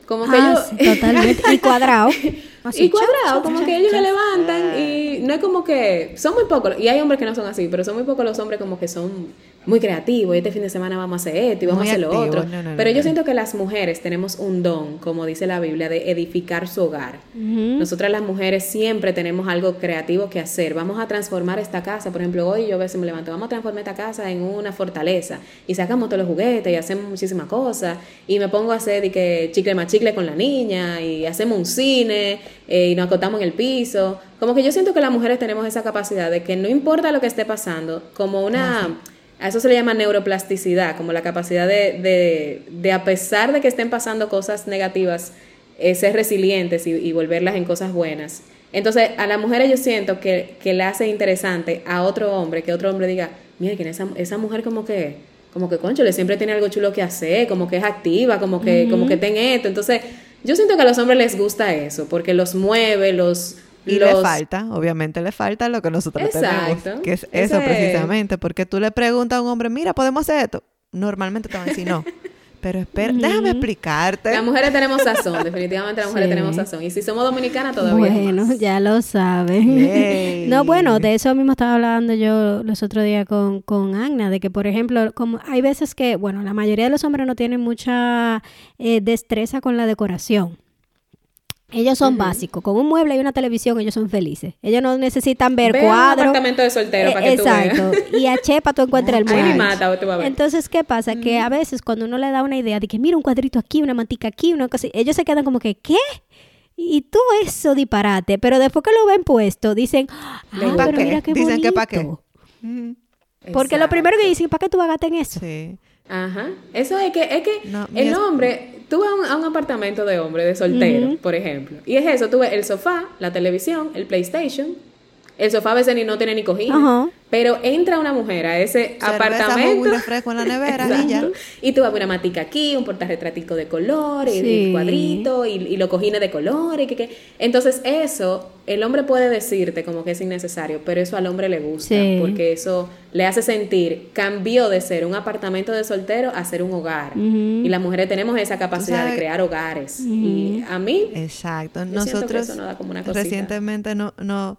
Como que ah, ellos... totalmente. Y cuadrado. y cuadrado, como que ellos se levantan y no es como que... Son muy pocos, y hay hombres que no son así, pero son muy pocos los hombres como que son muy creativo y este fin de semana vamos a hacer esto y vamos a hacer lo otro. Pero yo siento que las mujeres tenemos un don, como dice la Biblia, de edificar su hogar. Nosotras las mujeres siempre tenemos algo creativo que hacer. Vamos a transformar esta casa. Por ejemplo, hoy yo a veces me levanto, vamos a transformar esta casa en una fortaleza y sacamos todos los juguetes y hacemos muchísimas cosas y me pongo a hacer y que chicle más chicle con la niña y hacemos un cine eh, y nos acotamos en el piso. Como que yo siento que las mujeres tenemos esa capacidad de que no importa lo que esté pasando, como una... A eso se le llama neuroplasticidad, como la capacidad de, de, a pesar de que estén pasando cosas negativas, eh, ser resilientes y, volverlas en cosas buenas. Entonces, a la mujer yo siento que, que le hace interesante a otro hombre, que otro hombre diga, mira, esa, esa mujer como que, como que, concho, le siempre tiene algo chulo que hacer, como que es activa, como que, como que ten esto. Entonces, yo siento que a los hombres les gusta eso, porque los mueve, los y le falta, obviamente le falta lo que nosotros tenemos, que es eso precisamente, porque tú le preguntas a un hombre, mira, ¿podemos hacer esto? Normalmente te van a decir no. Pero espera, déjame explicarte. Las mujeres tenemos sazón, definitivamente las mujeres tenemos sazón. Y si somos dominicanas todavía. Bueno, ya lo sabes. no, bueno, de eso mismo estaba hablando yo los otros días con, con Agna, de que por ejemplo, como hay veces que, bueno, la mayoría de los hombres no tienen mucha eh, destreza con la decoración. Ellos son básicos. Con un mueble y una televisión, ellos son felices. Ellos no necesitan ver cuadros. Un apartamento de soltero para que Exacto. y a Chepa tú encuentras el mueble. Entonces, ¿qué pasa? Que a veces cuando uno le da una idea de que mira un cuadrito aquí, una mantica aquí, una cosa, ellos se quedan como que, ¿qué? Y todo eso disparate, pero después que lo ven puesto, dicen, ah, pero mira qué Dicen que para qué. Porque lo primero que dicen, ¿para qué tú vas a gastar en eso? Sí. Ajá. Eso es que, es que el hombre, tú vas a un, apartamento de hombre, de soltero, por ejemplo. Y es eso, tú ves el sofá, la televisión, el PlayStation, el sofá a veces ni no tiene ni cojina. Pero entra una mujer a ese apartamento. refresco en la nevera y tú vas a una matica aquí, un portarretratico de color, y, cuadrito, y, y los cojines de color. Y que, Entonces, eso, el hombre puede decirte como que es innecesario, pero eso al hombre le gusta. Porque eso le hace sentir, cambió de ser un apartamento de soltero a ser un hogar. Y las mujeres tenemos esa capacidad de crear hogares. Y a mí. Exacto. Nosotros. recientemente no. no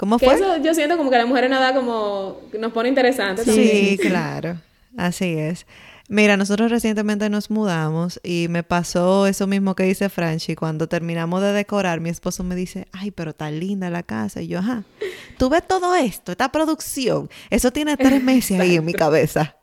¿Cómo fue? eso yo siento como que la mujer nada como nos pone interesante. Sí, claro. Así es. Mira, nosotros recientemente nos mudamos y me pasó eso mismo que dice Franchi. Cuando terminamos de decorar, mi esposo me dice, ay, pero está linda la casa. Y yo, ajá, tú ves todo esto, esta producción. Eso tiene tres meses ahí en mi cabeza.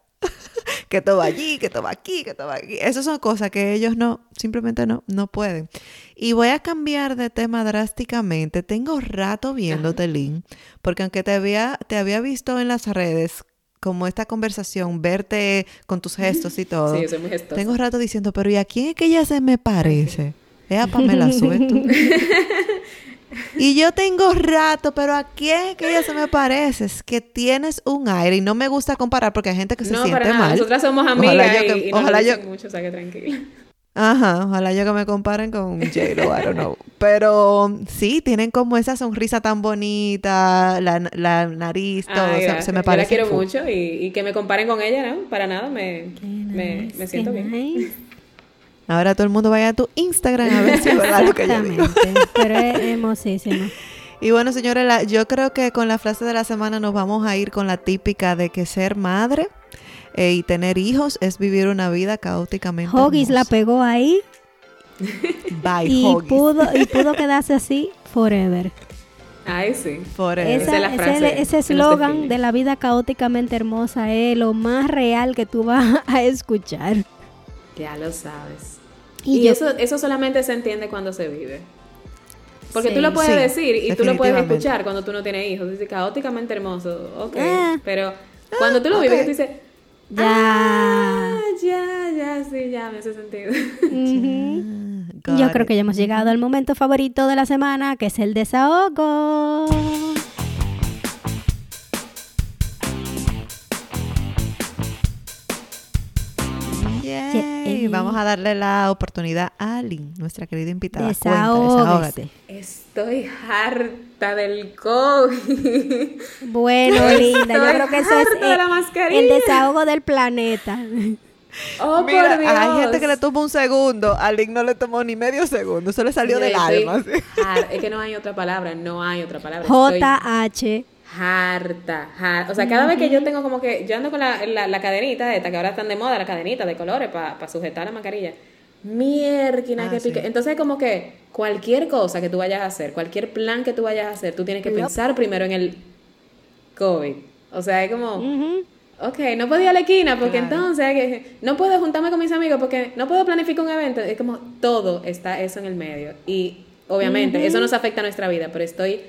Que todo allí, que todo aquí, que todo aquí. Esas son cosas que ellos no, simplemente no, no pueden. Y voy a cambiar de tema drásticamente. Tengo rato viéndote, Lynn, porque aunque te había, te había visto en las redes como esta conversación, verte con tus gestos y todo. Sí, soy muy gestosa. Tengo rato diciendo, pero ¿y a quién es que ella se me parece? Es a Pamela Sueto. y yo tengo rato, pero ¿a quién es que ella se me parece? Es que tienes un aire y no me gusta comparar porque hay gente que se siente para nada. mal. Nosotras somos amigas ojalá yo que, y, ojalá yo... mucho, o sea que tranquila. Ajá, ojalá yo que me comparen con J-Lo, I don't know. Pero sí, tienen como esa sonrisa tan bonita, la, la nariz, todo. se me parece. Yo la quiero mucho y, que me comparen con ella, ¿no? Para nada, me, me, me, siento bien. Ahora todo el mundo vaya a tu Instagram a ver si es verdad lo que yo digo. Pero es hermosísimo. Y bueno, señores, yo creo que con la frase de la semana nos vamos a ir con la típica de que ser madre eh, y tener hijos es vivir una vida caóticamente. Hoggies la pegó ahí. Bye, y pudo y pudo quedarse así forever. Ay, sí. Forever. Esa, es la frase ese eslogan de la vida caóticamente hermosa es lo más real que tú vas a escuchar. Ya lo sabes. Y, eso, eso solamente se entiende cuando se vive. Porque tú lo puedes decir y tú lo puedes escuchar cuando tú no tienes hijos. Dice caóticamente hermoso, ok. Eh. Pero cuando tú lo vives, tú dices, ya. Ah, ya, ya, sí, ya me hace sentido. Yo creo que ya hemos llegado al momento favorito de la semana, que es el desahogo. Vamos a darle la oportunidad a Lynn, nuestra querida invitada. Desahógate. Estoy harta del COVID. Bueno, linda, yo creo que eso es el desahogo del planeta. Oh, Mira, por Dios. hay gente que le tomó un segundo, a Lynn no le tomó ni medio segundo, eso le salió del alma. Es que no hay otra palabra, no hay otra palabra. J-H harta, harta. O sea, cada vez que yo tengo como que, yo ando con la, la, cadenita esta, que ahora están de moda, la cadenita de colores para sujetar la mascarilla. Mierda, ah, que pique. Entonces, como que cualquier cosa que tú vayas a hacer, cualquier plan que tú vayas a hacer, tú tienes que pensar primero en el COVID. O sea, es como, ok, no puedo ir a la esquina porque entonces no puedo juntarme con mis amigos porque no puedo planificar un evento. Es como todo está eso en el medio. Y obviamente, eso nos afecta a nuestra vida, pero estoy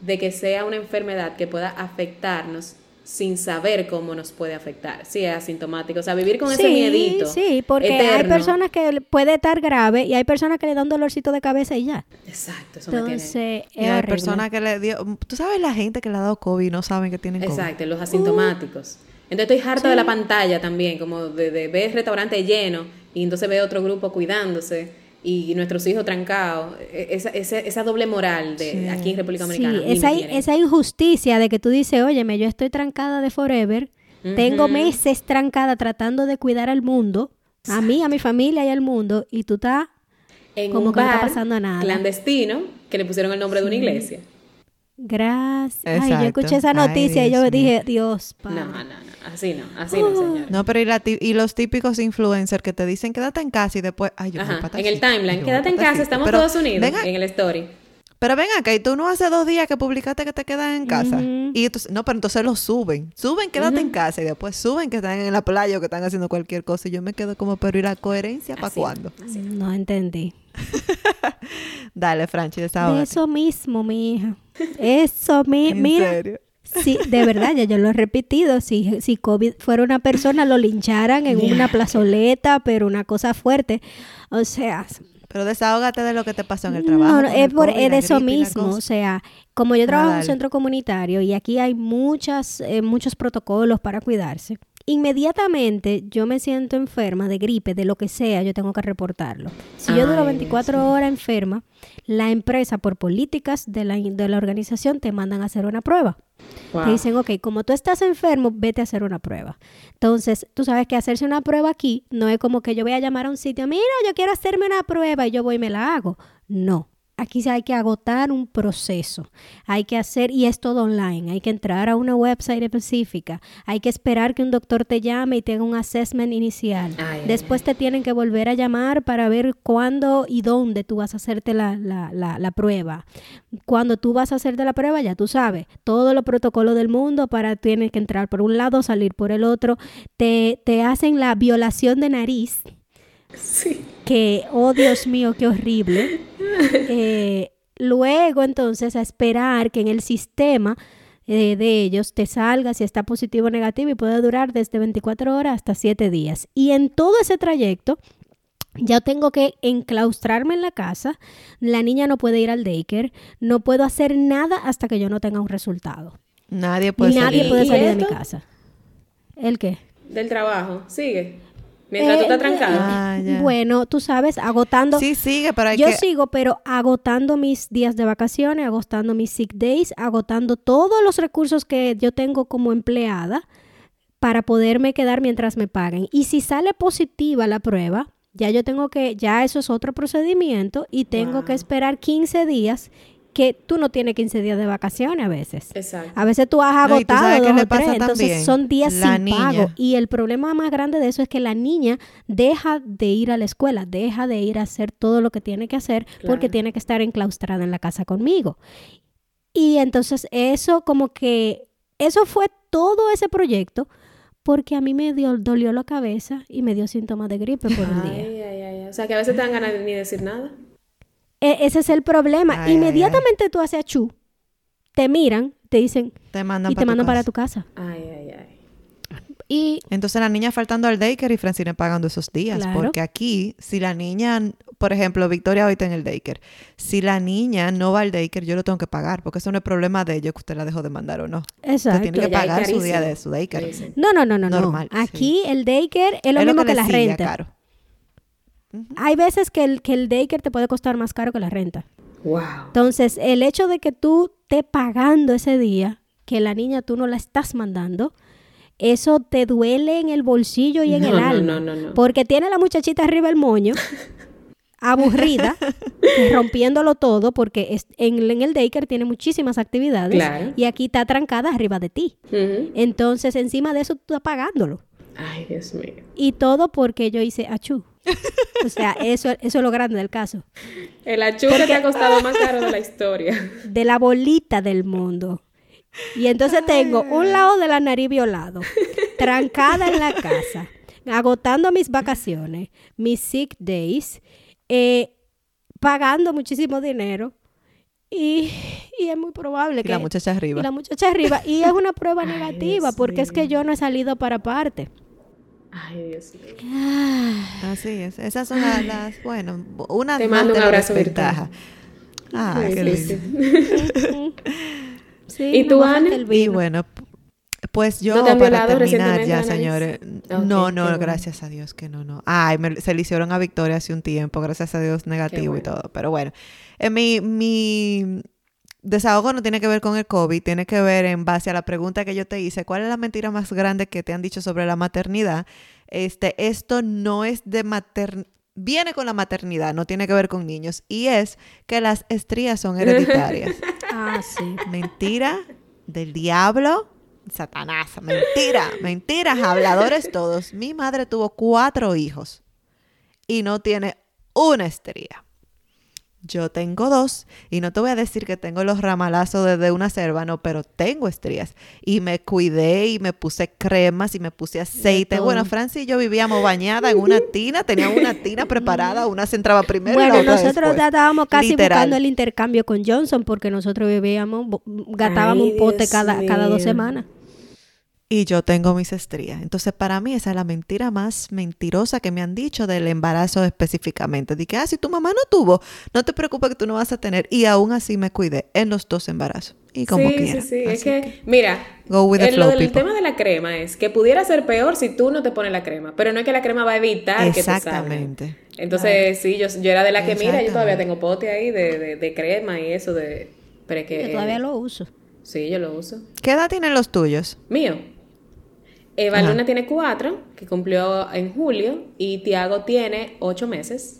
de que sea una enfermedad que pueda afectarnos sin saber cómo nos puede afectar. Si es asintomático, o sea, vivir con ese miedito. Sí, porque hay personas que puede estar grave y hay personas que le dan dolorcito de cabeza y ya. Exacto, eso Entonces, me tiene. Y hay personas que le dio, tú sabes la gente que le ha dado COVID y no saben que tienen COVID. Exacto, los asintomáticos. Entonces estoy harta de la pantalla también, como de, de ver restaurante lleno y entonces veo otro grupo cuidándose y nuestros hijos trancados, e, esa, esa, esa doble moral de aquí en República Dominicana. Sí, esa, esa, injusticia de que tú dices, óyeme, yo estoy trancada de forever, tengo meses trancada tratando de cuidar al mundo, a mí, a mi familia y al mundo, y tú estás en como un que no está pasando nada. clandestino que le pusieron el nombre de una iglesia. Gracias. Ay, yo escuché esa noticia y yo dije, Dios, No, no, no, así no, así no, señor. No, pero y, los típicos influencers que te dicen quédate en casa y después, ay, yo Ajá, En el timeline, quédate en casa, estamos todos unidos en el story. Pero ven acá, y tú no hace dos días que publicaste que te quedas en casa. Y entonces, no, pero entonces lo suben. Suben, quédate en casa. Y después suben que están en la playa o que están haciendo cualquier cosa. Y yo me quedo como, pero ¿y la coherencia para cuándo? No entendí. Dale, Franchi, de Eso mismo, mi hija. Eso mismo. Mira. Serio? Sí, de verdad, ya yo lo he repetido. Si, si COVID fuera una persona, lo lincharan en una plazoleta, pero una cosa fuerte. O sea. Pero desahógate de lo que te pasó en el trabajo. No, es, por, de eso mismo. O sea, como yo trabajo en un centro comunitario y aquí hay muchas, eh, muchos protocolos para cuidarse inmediatamente yo me siento enferma de gripe, de lo que sea, yo tengo que reportarlo. Si yo duro 24 horas enferma, la empresa por políticas de la, de la organización te mandan a hacer una prueba. Te dicen, ok, como tú estás enfermo, vete a hacer una prueba. Entonces, tú sabes que hacerse una prueba aquí no es como que yo voy a llamar a un sitio, mira, yo quiero hacerme una prueba y yo voy y me la hago. No, aquí hay que agotar un proceso. Hay que hacer, y es todo online, hay que entrar a una website específica. Hay que esperar que un doctor te llame y tenga un assessment inicial. Después te tienen que volver a llamar para ver cuándo y dónde tú vas a hacerte la, la, la, prueba. Cuando tú vas a hacerte la prueba, ya tú sabes, todos los protocolos del mundo para tienes que entrar por un lado, salir por el otro. Te, te hacen la violación de nariz Sí. Que, oh Dios mío, qué horrible. Eh, luego, entonces, a esperar que en el sistema eh, de ellos te salga si está positivo o negativo y puede durar desde 24 horas hasta 7 días. Y en todo ese trayecto, ya tengo que enclaustrarme en la casa, la niña no puede ir al daycare, no puedo hacer nada hasta que yo no tenga un resultado. Nadie puede Nadie puede salir de mi casa. ¿El qué? Del trabajo, sigue. Mientras tú estás eh, trancado. Ah, bueno, tú sabes, agotando. Sí, sigue, pero hay Yo sigo, pero agotando mis días de vacaciones, agotando mis sick days, agotando todos los recursos que yo tengo como empleada para poderme quedar mientras me paguen. Y si sale positiva la prueba, ya yo tengo que, ya eso es otro procedimiento y tengo que esperar 15 días que tú no tienes 15 días de vacaciones a veces. Exacto. A veces tú has agotado dos o tres, entonces son días sin pago. Y el problema más grande de eso es que la niña deja de ir a la escuela, deja de ir a hacer todo lo que tiene que hacer porque tiene que estar enclaustrada en la casa conmigo. Y entonces eso como que, eso fue todo ese proyecto porque a mí me dio, dolió la cabeza y me dio síntomas de gripe por un día. Ay, ay, ay. O sea, que a veces te dan ganas de ni decir nada. E, ese es el problema. Inmediatamente tú haces chu, te miran, te dicen te mandan y te mandan para tu casa. Ay, ay, ay. Y entonces la niña faltando al daycare y Francine pagando esos días. Porque aquí, si la niña, por ejemplo, Victoria ahorita en el daycare, si la niña no va al daycare, yo lo tengo que pagar, porque eso no es problema de ello que usted la dejó de mandar o no. Exacto. Usted tiene que pagar su día de su daycare. No, no, no, no. Normal. Aquí el daycare es lo mismo que, la renta. Caro. Hay veces que el, que el daycare te puede costar más caro que la renta. Wow. Entonces, el hecho de que tú estés pagando ese día, que la niña tú no la estás mandando, eso te duele en el bolsillo y en el alma. No, no, no, porque tiene la muchachita arriba el moño, aburrida, rompiéndolo todo, porque en, en, el daycare tiene muchísimas actividades y aquí está trancada arriba de ti. Entonces, encima de eso, tú estás pagándolo. Ay, Dios mío. Y todo porque yo hice achú. O sea, eso, eso es lo grande del caso. El achú que te ha costado más caro de la historia. De la bolita del mundo. Y entonces tengo un lado de la nariz violado, trancada en la casa, agotando mis vacaciones, mis sick days, eh, pagando muchísimo dinero. Y, es muy probable que... la muchacha arriba. Y la muchacha arriba. Y es una prueba negativa porque es que yo no he salido para parte. Ay, Dios mío. Así es. Esas son las, bueno, una Te mando un abrazo ventaja. Ay, qué lindo. Sí, ¿Y tú, Ana? Y bueno, pues yo para terminar ya, señores. no, no, gracias a Dios que no, no. Ay, se le hicieron a Victoria hace un tiempo, gracias a Dios negativo y todo. Pero bueno, en mi, mi desahogo no tiene que ver con el COVID, tiene que ver en base a la pregunta que yo te hice, ¿cuál es la mentira más grande que te han dicho sobre la maternidad? Este, esto no es de maternidad viene con la maternidad, no tiene que ver con niños, y es que las estrías son hereditarias. ah, sí. Mentira del diablo, Satanás, mentira, mentiras, habladores todos. Mi madre tuvo cuatro hijos y no tiene una estría. Yo tengo dos y no te voy a decir que tengo los ramalazos desde una selva, no, pero tengo estrías. Y me cuidé y me puse cremas y me puse aceite. Bueno, Francis y yo vivíamos bañada en una tina, teníamos una tina preparada, una se entraba primero bueno, y la otra nosotros después. estábamos casi Literal. buscando el intercambio con Johnson porque nosotros vivíamos, gastábamos Ay, un pote Dios cada, cada dos semanas. Y yo tengo mis estrías. Entonces, para mí, esa es la mentira más mentirosa que me han dicho del embarazo específicamente. De que, ah, si tu mamá no tuvo, no te preocupes que tú no vas a tener. Y aún así me cuidé en los dos embarazos. Y como sí, quiera. sí, sí. Es que, mira, Go with the el, flow, lo del people. tema de la crema es que pudiera ser peor si tú no te pones la crema, pero no es que la crema va a evitar que te salga. Exactamente. Entonces, sí, yo, yo era de la que, mira, yo todavía tengo pote ahí de, de, de crema y eso de... Pero es que... Yo todavía lo uso. Sí, yo lo uso. ¿Qué edad tienen los tuyos? Mío. Eva Ajá. Luna tiene cuatro, que cumplió en julio, y Tiago tiene ocho meses.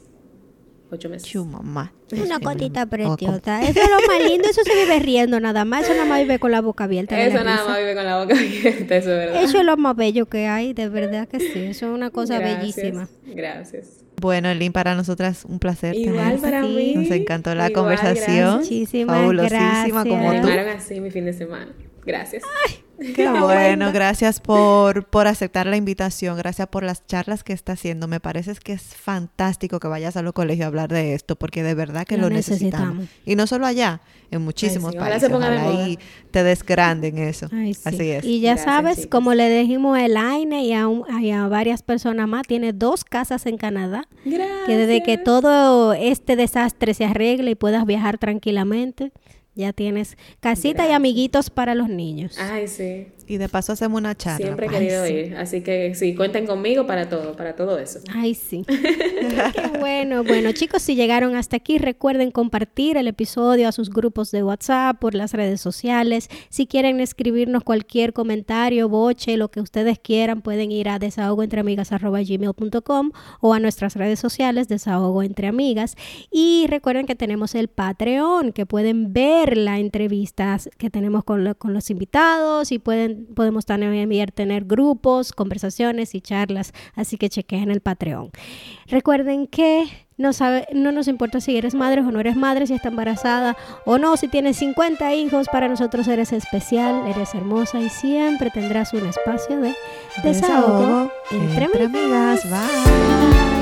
Ocho meses. Chu, mamá. Una Sí, cotita oh, preciosa. Eso es lo más lindo. Eso se vive riendo nada más. Eso nada más vive con la boca abierta. Eso nada risa. más vive con la boca abierta, eso es verdad. Eso es lo más bello que hay, de verdad que sí. Eso es una cosa Gracias, bellísima. Gracias. Bueno, Lynn, para nosotras un placer Igual para Sí. mí. Nos encantó la Igual, conversación. gracias. Muchísimas Fabulosísima gracias. como Me tú. así mi fin de semana. Gracias. Qué bueno, gracias por, por aceptar la invitación, gracias por las charlas que está haciendo. Me parece que es fantástico que vayas a los colegios a hablar de esto, porque de verdad que Lo lo, necesitamos. necesitamos. Y no solo allá, en muchísimos sí, países. Ojalá ahí te des grande en eso. Ay, sí. Así es. Y ya Gracias, sabes, chicos. como le dijimos a Elaine y a, un- y a varias personas más, tiene dos casas en Canadá. Gracias. Que desde que todo este desastre se arregle y puedas viajar tranquilamente, ya tienes casita y amiguitos para los niños. Ay, sí. Y de paso hacemos una charla. Siempre he pues. querido sí. ir. Así que sí, cuenten conmigo para todo, para todo eso. Ay, sí. Qué bueno. Bueno, chicos, si llegaron hasta aquí, recuerden compartir el episodio a sus grupos de WhatsApp, por las redes sociales. Si quieren escribirnos cualquier comentario, boche, lo que ustedes quieran, pueden ir a desahogoentreamigas.gmail.com o a nuestras redes sociales, Desahogo Entre Amigas. Y recuerden que tenemos el Patreon, que pueden ver la entrevista que tenemos con, lo- con los invitados y pueden, podemos también tener grupos, conversaciones y charlas. Así que chequen el Patreon. Recuerden que no, sabe, no nos importa si eres madre o no eres madre, si estás embarazada o no, si tienes 50 hijos, para nosotros eres especial, eres hermosa y siempre tendrás un espacio de desahogo, entre, entre amigas. amigas. Bye.